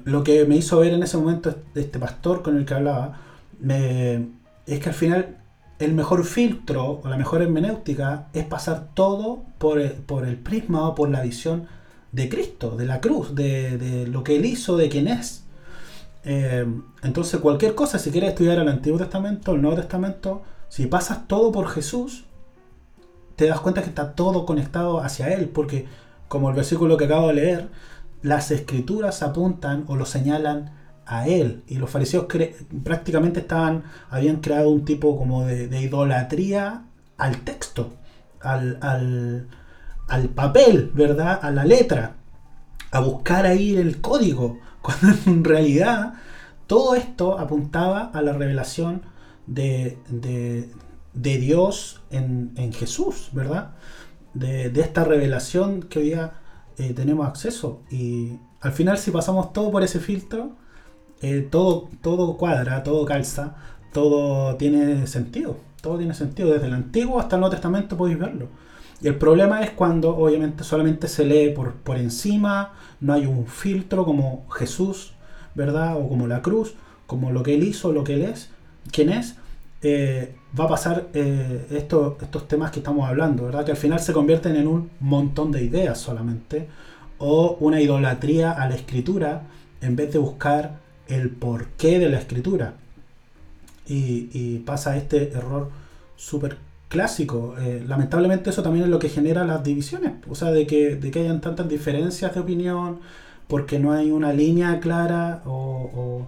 lo que me hizo ver en ese momento este pastor con el que hablaba, es que al final el mejor filtro o la mejor hermenéutica es pasar todo por el, por el prisma o por la visión de Cristo, de la cruz, de, lo que Él hizo, de quién es. Eh, entonces cualquier cosa, si quieres estudiar el Antiguo Testamento, el Nuevo Testamento, Si pasas todo por Jesús, te das cuenta que está todo conectado hacia Él, porque como el versículo que acabo de leer, las escrituras apuntan o lo señalan a Él. Y los fariseos prácticamente estaban, habían creado un tipo como de, idolatría al texto, al, al, papel, ¿verdad? A la letra, a buscar ahí el código, cuando en realidad todo esto apuntaba a la revelación de, de, Dios en, en, Jesús, ¿verdad? De, de, esta revelación que hoy día eh, tenemos acceso. Y al final si pasamos todo por ese filtro, eh, todo, todo cuadra, todo calza, todo tiene sentido. Todo tiene sentido. Desde el Antiguo hasta el Nuevo Testamento podéis verlo. Y el problema es cuando obviamente solamente se lee por, por encima, no hay un filtro como Jesús, ¿verdad? O como la cruz, como lo que él hizo, lo que él es, quién es. Eh, va a pasar eh, estos temas que estamos hablando, ¿verdad? Que al final se convierten en un montón de ideas solamente, o una idolatría a la escritura, en vez de buscar el porqué de la escritura. Y, pasa este error súper clásico. Eh, lamentablemente eso también es lo que genera las divisiones, o sea, de que, de que hayan tantas diferencias de opinión, porque no hay una línea clara o,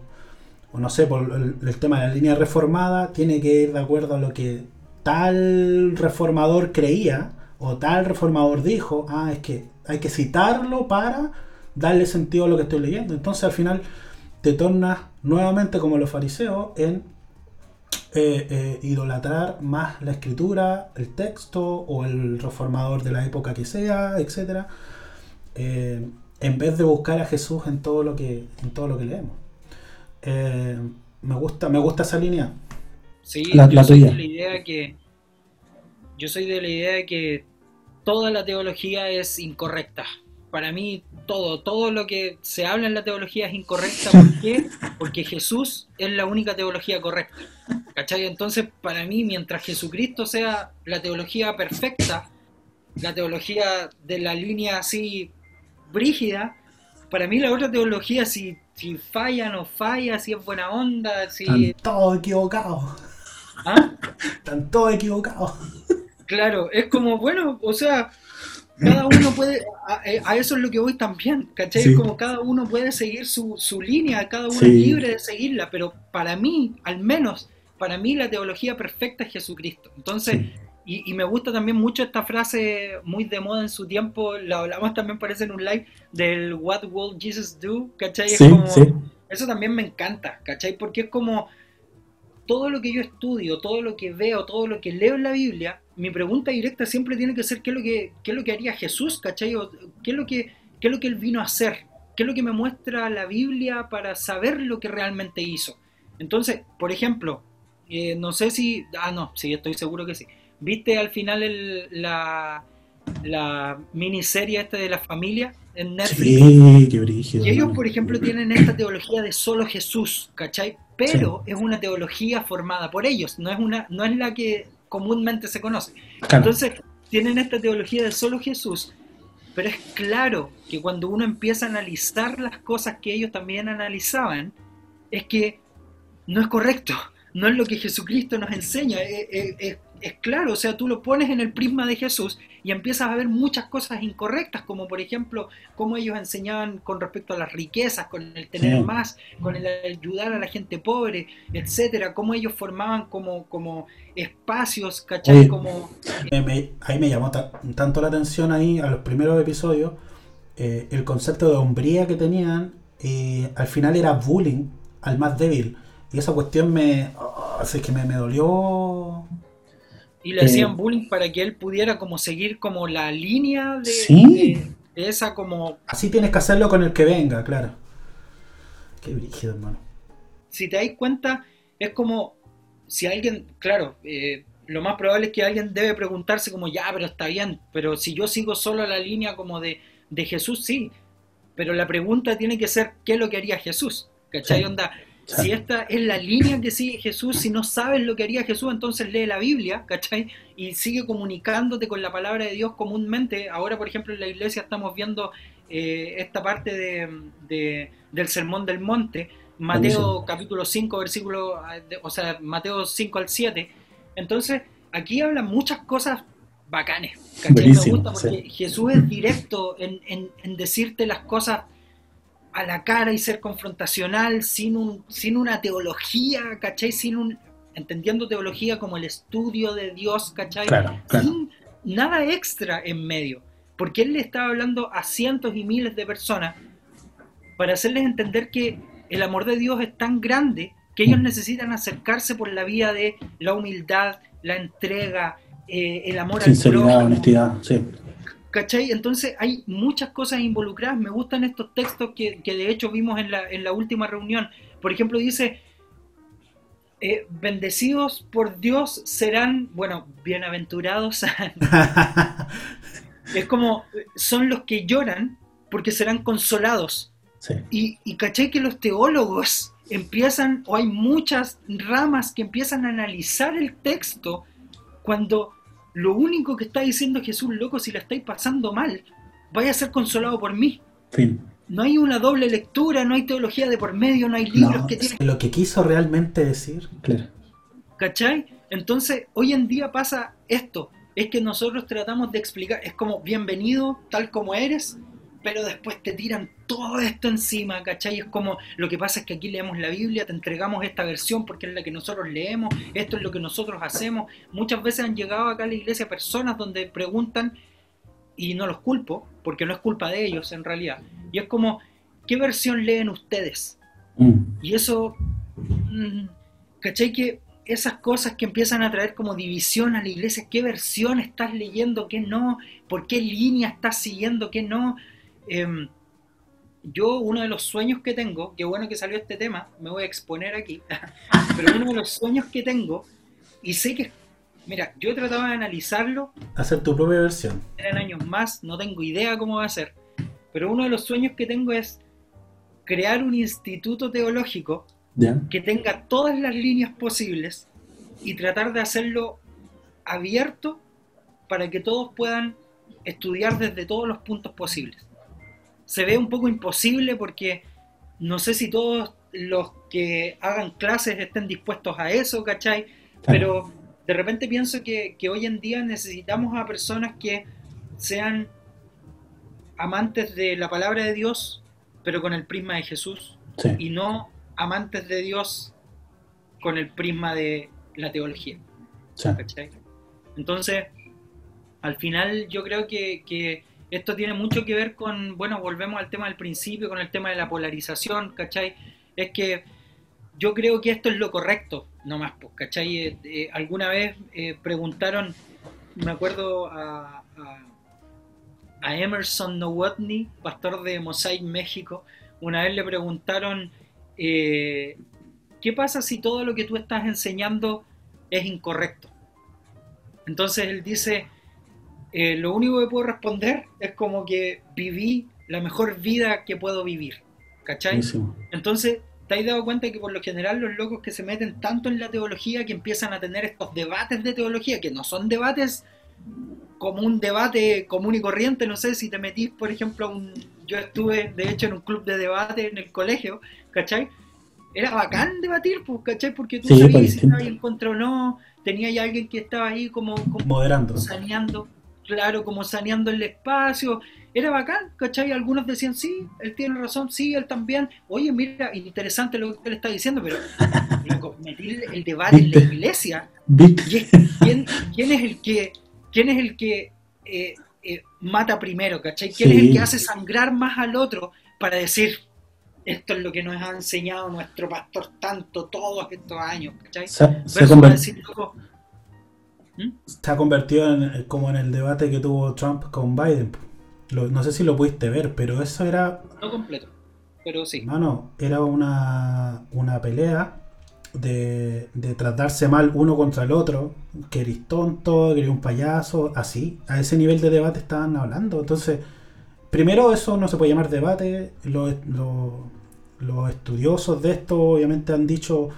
o, no sé, por el, tema de la línea reformada, tiene que ir de acuerdo a lo que tal reformador creía o tal reformador dijo, ah, es que hay que citarlo para darle sentido a lo que estoy leyendo. Entonces al final te tornas nuevamente como los fariseos en eh, eh, idolatrar más la escritura, el texto o el reformador de la época que sea, etc. Eh, en vez de buscar a Jesús en todo lo que, en todo lo que leemos. me, gusta, me gusta esa línea. Sí, yo soy de la idea que yo soy de la idea de que toda la teología es incorrecta para mí todo, todo lo que se habla en la teología es incorrecta. ¿Por qué? Porque Jesús es la única teología correcta. ¿Cachai? Entonces, para mí, mientras Jesucristo sea la teología perfecta, la teología de la línea así brígida, para mí la otra teología, si, si falla, no falla, si es buena onda, si... Están todos equivocados. ¿Ah? Están todos equivocados. Claro, es como, bueno, o sea, cada uno puede, eh, a, eso es lo que voy también, ¿cachai? Como cada uno puede seguir su, su línea, cada uno es libre de seguirla, pero para mí, al menos, para mí la teología perfecta es Jesucristo. Entonces, y, me gusta también mucho esta frase muy de moda en su tiempo, la hablamos también parece en un live, del What will Jesus do, ¿cachai? Eso también me encanta, ¿cachai? Porque es como todo lo que yo estudio, todo lo que veo, todo lo que leo en la Biblia, mi pregunta directa siempre tiene que ser qué es lo que, qué es lo que haría Jesús, ¿cachai? ¿Qué es, lo que, qué es lo que él vino a hacer? ¿Qué es lo que me muestra la Biblia para saber lo que realmente hizo? Entonces, por ejemplo, eh, no sé si... Ah, no, sí, estoy seguro que sí. ¿Viste al final el, la, la miniserie esta de la familia en Netflix? Sí, qué brígido. Y ellos, por ejemplo, tienen esta teología de solo Jesús, ¿cachai? pero es una teología formada por ellos, no es, una, no es la que comúnmente se conoce. Entonces, tienen esta teología de solo Jesús, pero es claro que cuando uno empieza a analizar las cosas que ellos también analizaban, es que no es correcto, no es lo que Jesucristo nos enseña, es, es claro, o sea, tú lo pones en el prisma de Jesús y empiezas a ver muchas cosas incorrectas, como por ejemplo, cómo ellos enseñaban con respecto a las riquezas, con el tener más, con el ayudar a la gente pobre, etcétera, cómo ellos formaban como, como espacios, ¿cachai? como... ahí me llamó tanto la atención ahí a los primeros episodios, eh, el concepto de hombría que tenían, y al final era bullying al más débil. Y esa cuestión me... Oh, que me, me dolió y le hacían eh, bullying para que él pudiera como seguir como la línea de, esa como... Así tienes que hacerlo con el que venga, claro. Qué brígido, hermano. Si te das cuenta, es como si alguien, claro, eh, lo más probable es que alguien debe preguntarse como, ya, pero está bien, pero si yo sigo solo la línea como de, de Jesús, sí, pero la pregunta tiene que ser, ¿qué es lo que haría Jesús? ¿Cachai? Onda, si esta es la línea que sigue Jesús, si no sabes lo que haría Jesús, entonces lee la Biblia, ¿cachai? Y sigue comunicándote con la palabra de Dios comúnmente. Ahora, por ejemplo, en la iglesia estamos viendo eh, esta parte de, del Sermón del Monte, Mateo capítulo 5, versículo, o sea, Mateo 5 al 7, Entonces, aquí hablan muchas cosas bacanes. ¿cachai? Me gusta porque Jesús es directo en, en, decirte las cosas a la cara y ser confrontacional sin, un, sin una teología, ¿cachai? Sin un, entendiendo teología como el estudio de Dios, ¿cachai? Sin nada extra en medio, porque Él le estaba hablando a cientos y miles de personas para hacerles entender que el amor de Dios es tan grande que ellos necesitan acercarse por la vía de la humildad, la entrega, eh, el amor Sinceridad, honestidad, sí. ¿Cachai? Entonces hay muchas cosas involucradas. Me gustan estos textos que, de hecho vimos en la, en la, última reunión. Por ejemplo, dice, eh, bendecidos por Dios serán, bueno, bienaventurados. es como, son los que lloran porque serán consolados. Y, y caché que los teólogos empiezan, o hay muchas ramas que empiezan a analizar el texto cuando lo único que está diciendo Jesús, loco, si la estáis pasando mal, vaya a ser consolado por mí. No hay una doble lectura, no hay teología de por medio, no hay libros que tienen... Lo que quiso realmente decir. Claro. ¿Cachai? Entonces, hoy en día pasa esto, es que nosotros tratamos de explicar, es como bienvenido tal como eres, pero después te tiran todo esto encima, ¿cachai? Es como, lo que pasa es que aquí leemos la Biblia, te entregamos esta versión porque es la que nosotros leemos, esto es lo que nosotros hacemos. Muchas veces han llegado acá a la iglesia personas donde preguntan, y no los culpo, porque no es culpa de ellos en realidad, y es como, ¿qué versión leen ustedes? Mm. Y eso, mm, ¿cachai? Que esas cosas que empiezan a traer como división a la iglesia, ¿qué versión estás leyendo, qué no? ¿Por qué línea estás siguiendo, qué no? Em, yo uno de los sueños que tengo, qué bueno que salió este tema, me voy a exponer aquí, pero uno de los sueños que tengo, y sé que, mira, yo trataba de analizarlo. Hacer tu propia versión. En años más, no tengo idea cómo va a ser, pero uno de los sueños que tengo es crear un instituto teológico que tenga todas las líneas posibles y tratar de hacerlo abierto para que todos puedan estudiar desde todos los puntos posibles se ve un poco imposible porque no sé si todos los que hagan clases estén dispuestos a eso, ¿cachai? Pero de repente pienso que, hoy en día necesitamos a personas que sean amantes de la palabra de Dios, pero con el prisma de Jesús, y no amantes de Dios con el prisma de la teología. ¿cachai? Entonces, al final yo creo que, que esto tiene mucho que ver con, bueno, volvemos al tema del principio, con el tema de la polarización, ¿cachai? Es que yo creo que esto es lo correcto, nomás, pues, ¿cachai? Eh, eh, alguna vez eh, preguntaron, me acuerdo a, a, Emerson Nowotny, pastor de Mosaic México, una vez le preguntaron, ¿qué pasa si todo lo que tú estás enseñando es incorrecto? Entonces él dice, eh, lo único que puedo responder es como que viví la mejor vida que puedo vivir. ¿Cachai? Entonces, ¿te has dado cuenta que por lo general los locos que se meten tanto en la teología que empiezan a tener estos debates de teología, que no son debates como un debate común y corriente, no sé si te metís, por ejemplo, un, yo estuve de hecho en un club de debate en el colegio, ¿cachai? Era bacán debatir, pues, ¿cachai? Porque tú sabías pues, si estabas en contra o no, tenía ya alguien que estaba ahí como, como moderando, saneando claro, como saneando el espacio. Era bacán, ¿cachai? Algunos decían, sí, él tiene razón, sí, él también. Oye, mira, interesante lo que él está diciendo, pero meter el debate en la iglesia. ¿quién, es el que, quién es el que eh, eh, mata primero, ¿cachai? ¿Quién es el que hace sangrar más al otro para decir, esto es lo que nos ha enseñado nuestro pastor tanto todos estos años, ¿cachai? Se, se ha convertido en, como en el debate que tuvo Trump con Biden. no sé si lo pudiste ver, pero eso era. No completo, pero sí. No, no, era una, una pelea de, de, tratarse mal uno contra el otro, que eres tonto, que eres un payaso, así. A ese nivel de debate estaban hablando. Entonces, primero, eso no se puede llamar debate. los estudiosos de esto, obviamente, han dicho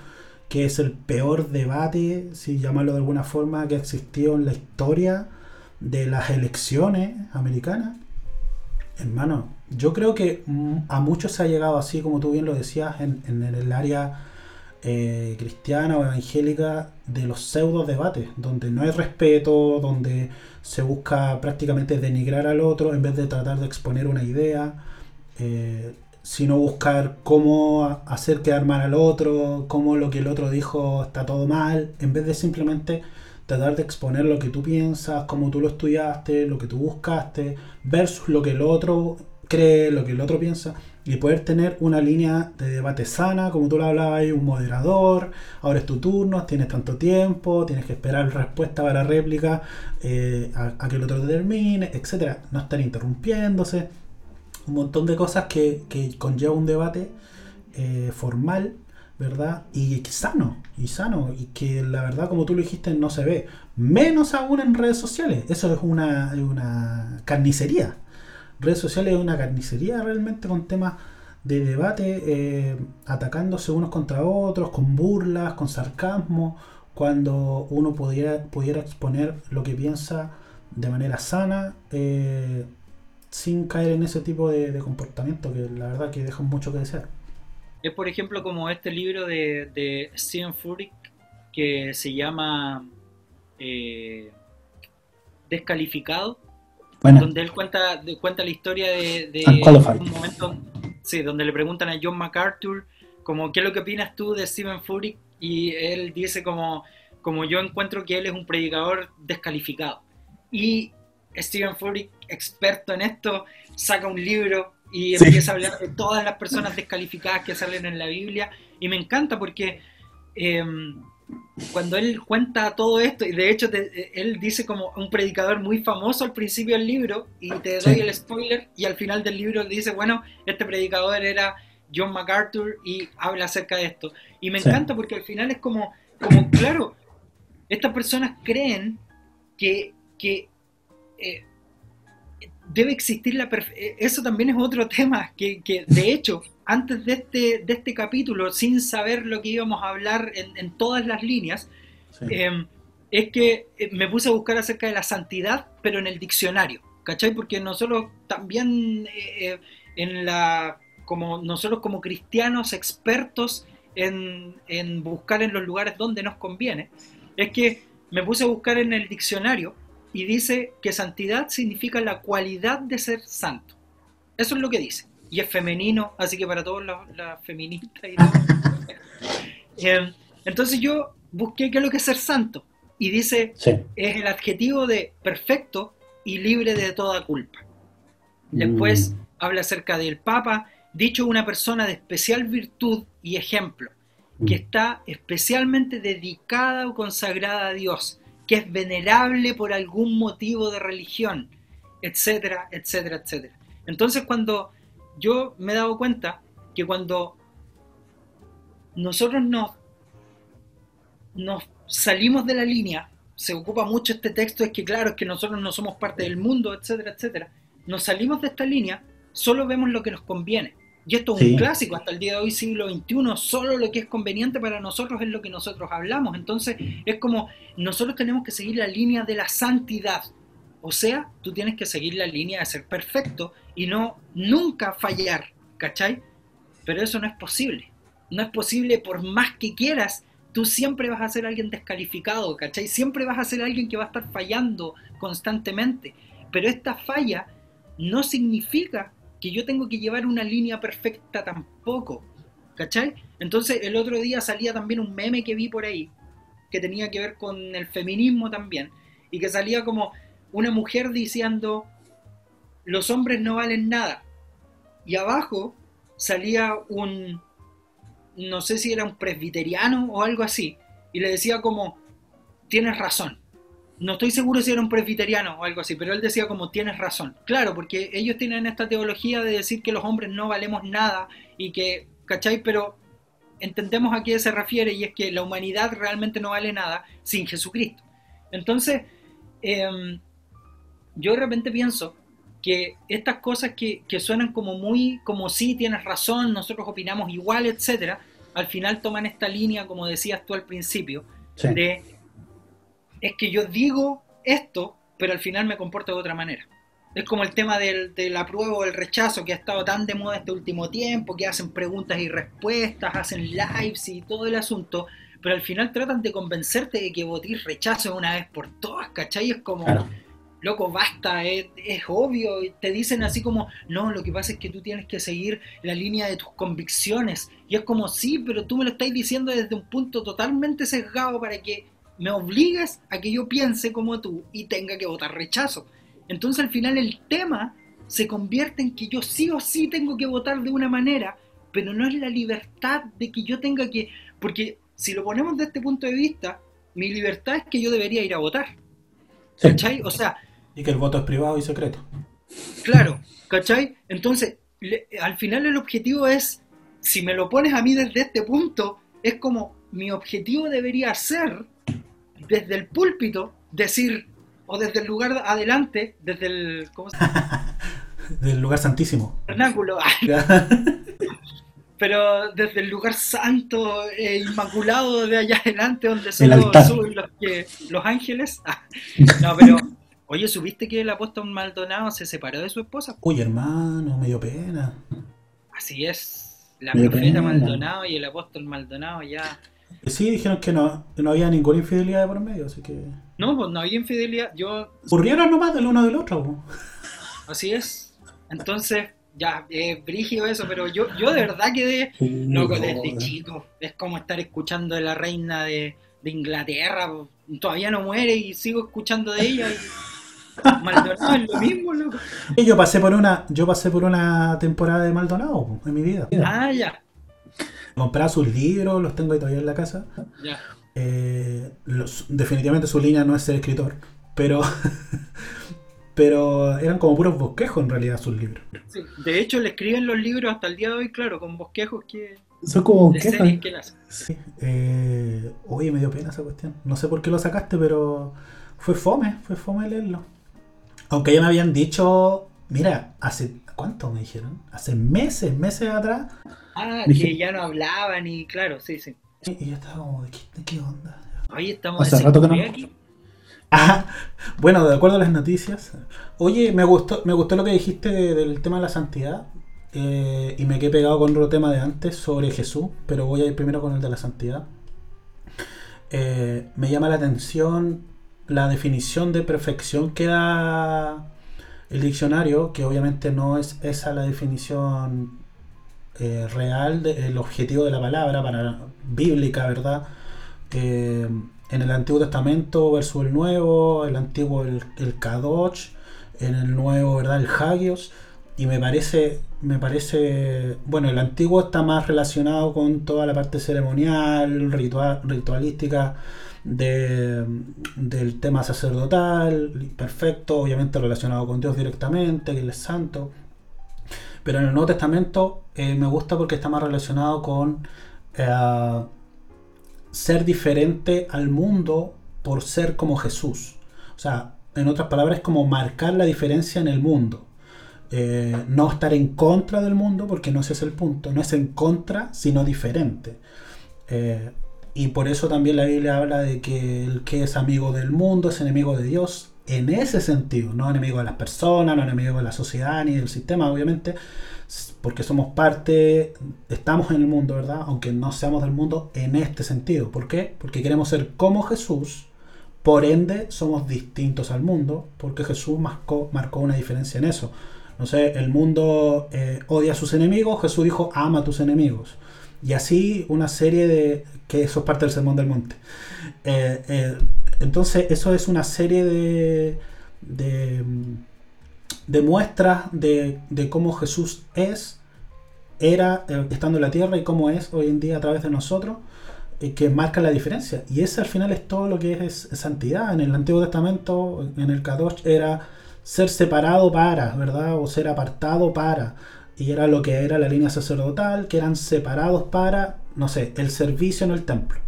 que es el peor debate, si llamarlo de alguna forma, que ha existido en la historia de las elecciones americanas. Hermano, yo creo que mm, a muchos se ha llegado así, como tú bien lo decías, en, el área eh, cristiana o evangélica de los pseudo debates, donde no hay respeto, donde se busca prácticamente denigrar al otro en vez de tratar de exponer una idea, eh, sino buscar cómo hacer quedar mal al otro, cómo lo que el otro dijo está todo mal, en vez de simplemente tratar de exponer lo que tú piensas, cómo tú lo estudiaste, lo que tú buscaste, versus lo que el otro cree, lo que el otro piensa, y poder tener una línea de debate sana, como tú lo hablabas, un moderador, ahora es tu turno, tienes tanto tiempo, tienes que esperar respuesta para réplica eh, a, que el otro termine, etcétera, no estar interrumpiéndose, un montón de cosas que, que conlleva un debate eh, formal ¿verdad? Y sano, y sano, y que la verdad, como tú lo dijiste, no se ve. Menos aún en redes sociales. Eso es una, una carnicería. Redes sociales es una carnicería realmente con temas de debate, eh, atacándose unos contra otros, con burlas, con sarcasmo, cuando uno pudiera, pudiera exponer lo que piensa de manera sana, eh, sin caer en ese tipo de, de comportamiento que la verdad que deja mucho que desear. Es por ejemplo como este libro de, de Stephen Furtick que se llama eh, Descalificado, donde él cuenta, cuenta la historia de, un momento, sí, donde le preguntan a John MacArthur como qué es lo que opinas tú de Stephen Furtick y él dice como, como yo encuentro que él es un predicador descalificado. Y Stephen Furtick, experto en esto, saca un libro y empieza a hablar de todas las personas descalificadas que salen en la Biblia. Y me encanta porque em, cuando él cuenta todo esto, y de hecho él dice como un predicador muy famoso al principio del libro, y te doy el spoiler, y al final del libro dice, bueno, este predicador era John MacArthur y habla acerca de esto. Y me encanta porque al final es como, como claro, estas personas creen que, que eh, debe existir la eh, eso también es otro tema que, de hecho antes de este, de este capítulo sin saber lo que íbamos a hablar en, todas las líneas em, es que eh, me puse a buscar acerca de la santidad pero en el diccionario ¿cachai? porque nosotros también eh, en la como nosotros como cristianos expertos en, en buscar en los lugares donde nos conviene es que me puse a buscar en el diccionario y dice que santidad significa la cualidad de ser santo. Eso es lo que dice. Y es femenino, así que para todos los, feministas. Eh, entonces yo busqué qué es lo que es ser santo. Y dice, es el adjetivo de perfecto y libre de toda culpa. Después mm. habla acerca del Papa, dicho una persona de especial virtud y ejemplo, que mm. está especialmente dedicada o consagrada a Dios que es venerable por algún motivo de religión, etcétera, etcétera, etcétera. Entonces cuando yo me he dado cuenta que cuando nosotros nos, nos salimos de la línea, se ocupa mucho este texto, es que claro, es que nosotros no somos parte del mundo, etcétera, etcétera, nos salimos de esta línea, solo vemos lo que nos conviene. Y esto es un clásico hasta el día de hoy, siglo XXI, solo lo que es conveniente para nosotros es lo que nosotros hablamos. Entonces es como nosotros tenemos que seguir la línea de la santidad. O sea, tú tienes que seguir la línea de ser perfecto y no nunca fallar, ¿cachai? Pero eso no es posible. No es posible por más que quieras, tú siempre vas a ser alguien descalificado, ¿cachai? Siempre vas a ser alguien que va a estar fallando constantemente. Pero esta falla no significa que yo tengo que llevar una línea perfecta tampoco. ¿Cachai? Entonces el otro día salía también un meme que vi por ahí, que tenía que ver con el feminismo también, y que salía como una mujer diciendo, los hombres no valen nada. Y abajo salía un, no sé si era un presbiteriano o algo así, y le decía como, tienes razón no estoy seguro si era un presbiteriano o algo así, pero él decía como tienes razón. Claro, porque ellos tienen esta teología de decir que los hombres no valemos nada y que, ¿cachai? Pero entendemos a qué se refiere y es que la humanidad realmente no vale nada sin Jesucristo. Entonces, em, yo de repente pienso que estas cosas que, suenan como muy, como sí, tienes razón, nosotros opinamos igual, etcétera, al final toman esta línea, como decías tú al principio, de es que yo digo esto, pero al final me comporto de otra manera. Es como el tema del, del apruebo o el rechazo que ha estado tan de moda este último tiempo, que hacen preguntas y respuestas, hacen lives y todo el asunto, pero al final tratan de convencerte de que votís rechazo una vez por todas, ¿cachai? Es como, loco, basta, es, es obvio, te dicen así como, no, lo que pasa es que tú tienes que seguir la línea de tus convicciones, y es como, sí, pero tú me lo estás diciendo desde un punto totalmente sesgado para que me obligues a que yo piense como tú y tenga que votar rechazo. Entonces al final el tema se convierte en que yo sí o sí tengo que votar de una manera, pero no es la libertad de que yo tenga que... Porque si lo ponemos desde este punto de vista, mi libertad es que yo debería ir a votar. ¿Cachai? O sea... Y que el voto es privado y secreto. Claro, ¿cachai? Entonces, al final el objetivo es, si me lo pones a mí desde este punto, es como mi objetivo debería ser, desde el púlpito, decir, o desde el lugar adelante, desde el. ¿Cómo se llama? del lugar santísimo. Vernáculo. Pero desde el lugar santo e inmaculado de allá adelante, donde solo suben los, los ángeles. no, pero. Oye, ¿subiste que el apóstol Maldonado se separó de su esposa? Uy, hermano, me dio pena. Así es. La profeta Maldonado y el apóstol Maldonado ya Sí, dijeron que no, no había ninguna infidelidad por medio, así que. No, pues no había infidelidad. Yo. Ocurrieron nomás del uno del otro. Así es. Entonces, ya, es brígido eso, pero yo, yo de verdad quedé loco desde chico. Es como estar escuchando de la reina de, de Inglaterra. Todavía no muere y sigo escuchando de ella. Y... Maldonado es lo mismo, loco. Y yo pasé por una, yo pasé por una temporada de Maldonado en mi vida. Ah, ya. Compraba sus libros, los tengo ahí todavía en la casa. Eh, definitivamente su línea no es ser escritor, pero pero eran como puros bosquejos en realidad sus libros. de hecho, le escriben los libros hasta el día de hoy, claro, con bosquejos que. Son como bosquejos. Sí. Eh, oye, me dio pena esa cuestión. No sé por qué lo sacaste, pero fue fome, fue fome leerlo. Aunque ya me habían dicho, mira, hace ¿cuánto me dijeron? Hace meses, meses atrás Ah, que ya no hablaban y claro, sí, sí. Y yo estaba como, ¿de qué, onda? Oye, estamos Hace rato que no. aquí. Ah, bueno, de acuerdo a las noticias. Oye, me gustó, me gustó lo que dijiste del tema de la santidad. Eh, y me quedé pegado con otro tema de antes sobre Jesús, pero voy a ir primero con el de la santidad. Eh, me llama la atención la definición de perfección que da el diccionario, que obviamente no es esa la definición eh, real el objetivo de la palabra, para bíblica, ¿verdad? En el Antiguo Testamento versus el Nuevo, el Antiguo el, el Kadosh, en el Nuevo, ¿verdad? El Hagios, y me parece, me parece, bueno, el Antiguo está más relacionado con toda la parte ceremonial, ritual, ritualística, de, del tema sacerdotal, perfecto, obviamente relacionado con Dios directamente, que Él es santo. Pero en el Nuevo Testamento eh, me gusta porque está más relacionado con eh, ser diferente al mundo por ser como Jesús. O sea, en otras palabras, es como marcar la diferencia en el mundo. Eh, no estar en contra del mundo, porque no ese es el punto. No es en contra, sino diferente. Y por eso también la Biblia habla de que el que es amigo del mundo es enemigo de Dios en ese sentido, no enemigo de las personas, no enemigo de la sociedad ni del sistema, obviamente, porque somos parte, estamos en el mundo, ¿verdad? Aunque no seamos del mundo en este sentido. ¿Por qué? Porque queremos ser como Jesús, por ende somos distintos al mundo, porque Jesús marcó, marcó una diferencia en eso. No sé, el mundo eh, odia a sus enemigos, Jesús dijo ama a tus enemigos. Y así una serie de, que eso es parte del sermón del monte. Eh, eh, entonces, eso es una serie de, de, muestras de, cómo Jesús es, era eh, estando en la tierra y cómo es hoy en día a través de nosotros, que marca la diferencia. Y ese al final es todo lo que es, santidad. En el Antiguo Testamento, en el Kadosh, era ser separado para, ¿verdad? O ser apartado para. Y era lo que era la línea sacerdotal, que eran separados para, no sé, el servicio en el templo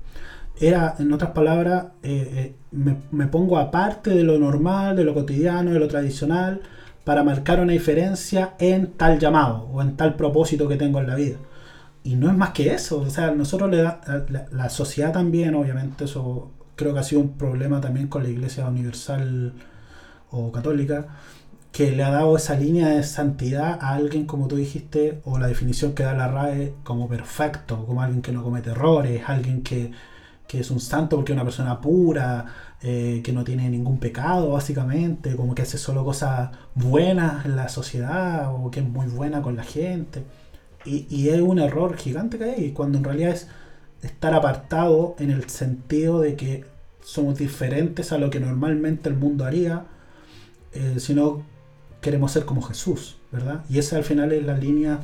era, en otras palabras, eh, eh, me, pongo aparte de lo normal, de lo cotidiano, de lo tradicional, para marcar una diferencia en tal llamado o en tal propósito que tengo en la vida. Y no es más que eso, o sea, nosotros le da, la, sociedad también, obviamente, eso creo que ha sido un problema también con la Iglesia Universal o Católica, que le ha dado esa línea de santidad a alguien, como tú dijiste, o la definición que da la RAE como perfecto, como alguien que no comete errores, alguien que, es un santo porque es una persona pura, eh, que no tiene ningún pecado, básicamente, como que hace solo cosas buenas en la sociedad, o que es muy buena con la gente. Y, y es un error gigante que hay, cuando en realidad es estar apartado en el sentido de que somos diferentes a lo que normalmente el mundo haría, eh, sino queremos ser como Jesús, ¿verdad? Y esa al final es la línea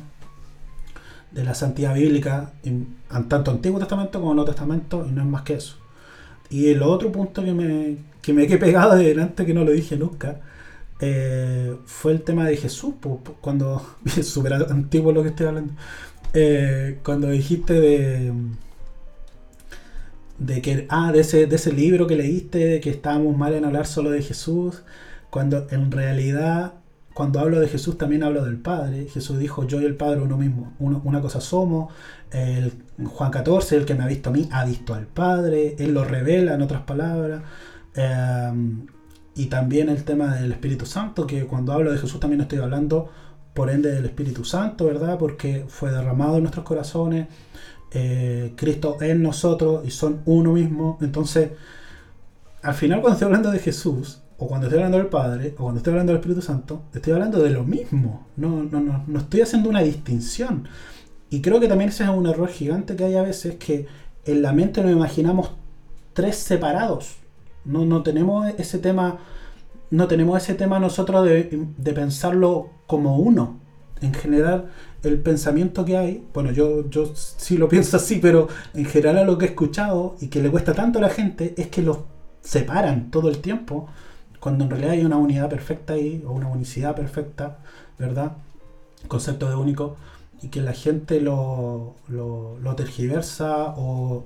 de la santidad bíblica, en, tanto Antiguo Testamento como Nuevo Testamento, y no es más que eso. Y el otro punto que me, que me he pegado de delante, que no lo dije nunca, eh, fue el tema de Jesús, cuando, súper antiguo lo que estoy hablando, eh, cuando dijiste de de que, ah, de ese, de ese libro que leíste, que estábamos mal en hablar solo de Jesús, cuando en realidad, cuando hablo de Jesús también hablo del Padre. Jesús dijo, yo y el Padre uno mismo, una cosa somos. Juan 14, el que me ha visto a mí, ha visto al Padre, Él lo revela en otras palabras. Em, y también el tema del Espíritu Santo, que cuando hablo de Jesús también estoy hablando por ende del Espíritu Santo, ¿verdad? Porque fue derramado en nuestros corazones eh, Cristo en nosotros y son uno mismo. Entonces, al final cuando estoy hablando de Jesús, o cuando estoy hablando del Padre, o cuando estoy hablando del Espíritu Santo, estoy hablando de lo mismo. No, no, no, no estoy haciendo una distinción. Y creo que también ese es un error gigante que hay a veces, que en la mente nos imaginamos tres separados. No, no tenemos ese tema, no tenemos ese tema nosotros de, de pensarlo como uno. En general, el pensamiento que hay, bueno, yo, yo sí lo pienso así, pero en general lo que he escuchado y que le cuesta tanto a la gente es que los separan todo el tiempo, cuando en realidad hay una unidad perfecta ahí, o una unicidad perfecta, ¿verdad? Concepto de único, y que la gente lo, lo, tergiversa, o...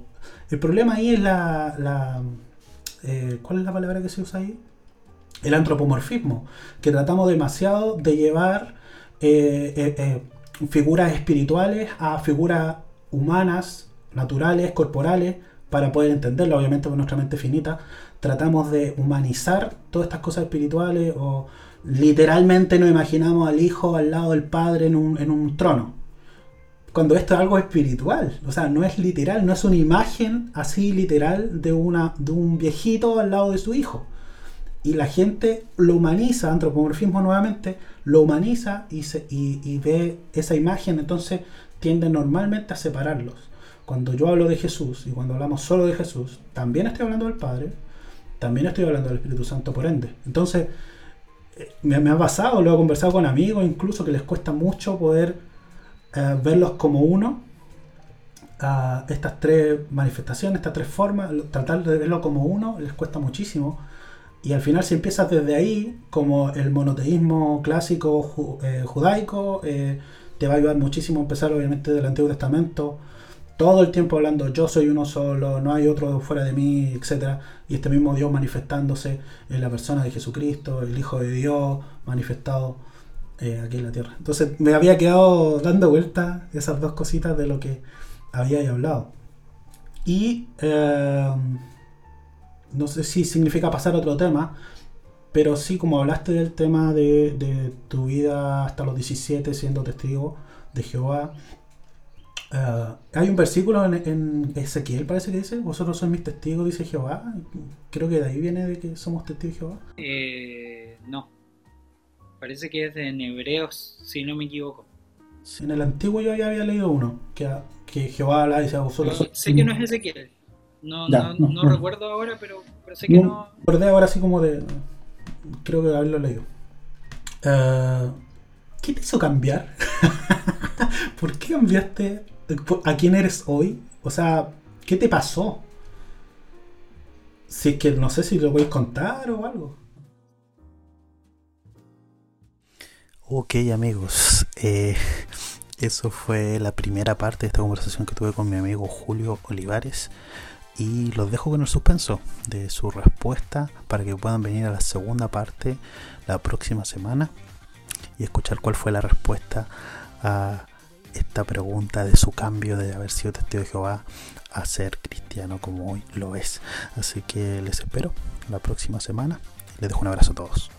El problema ahí es la... la eh, ¿Cuál es la palabra que se usa ahí? El antropomorfismo, que tratamos demasiado de llevar... Eh, eh, figuras espirituales a figuras humanas, naturales, corporales, para poder entenderlo, obviamente con nuestra mente finita, tratamos de humanizar todas estas cosas espirituales o literalmente nos imaginamos al hijo al lado del padre en un, en un trono. Cuando esto es algo espiritual, o sea, no es literal, no es una imagen así literal de, una, de un viejito al lado de su hijo y la gente lo humaniza, antropomorfismo nuevamente, lo humaniza y, se, y, ve esa imagen, entonces tiende normalmente a separarlos. Cuando yo hablo de Jesús y cuando hablamos solo de Jesús, también estoy hablando del Padre, también estoy hablando del Espíritu Santo por ende. Entonces, eh, me, ha pasado, lo he conversado con amigos incluso que les cuesta mucho poder eh, verlos como uno, estas tres manifestaciones, estas tres formas, tratar de verlo como uno les cuesta muchísimo y al final, si empiezas desde ahí, como el monoteísmo clásico eh, judaico, te va a ayudar muchísimo a empezar, obviamente, del Antiguo Testamento. Todo el tiempo hablando, yo soy uno solo, no hay otro fuera de mí, etc. Y este mismo Dios manifestándose en la persona de Jesucristo, el Hijo de Dios manifestado eh, aquí en la tierra. Entonces, me había quedado dando vuelta esas dos cositas de lo que había hablado. Y no sé si significa pasar a otro tema, pero sí, como hablaste del tema de, tu vida hasta los 17 siendo testigo de Jehová, eh, hay un versículo en, Ezequiel, parece que dice, vosotros sois mis testigos, dice Jehová. Creo que de ahí viene de que somos testigos de Jehová. Eh, no, parece que es en Hebreos, si no me equivoco. en el antiguo yo ya había leído uno, que, que Jehová habla y dice a vosotros. sé que no es Ezequiel. No, no, no, recuerdo ahora, pero, sé que no. Recordé ahora así como de. Creo que haberlo leído. Uh, ¿Qué te hizo cambiar? ¿Por qué cambiaste a quién eres hoy? O sea, ¿qué te pasó? Si que no sé si lo voy a contar o algo. Ok amigos, eh, eso fue la primera parte de esta conversación que tuve con mi amigo Julio Olivares y los dejo con el suspenso de su respuesta para que puedan venir a la segunda parte la próxima semana y escuchar cuál fue la respuesta a esta pregunta de su cambio de haber sido testigo de Jehová a ser cristiano como hoy lo es. Así que les espero la próxima semana. Les dejo un abrazo a todos.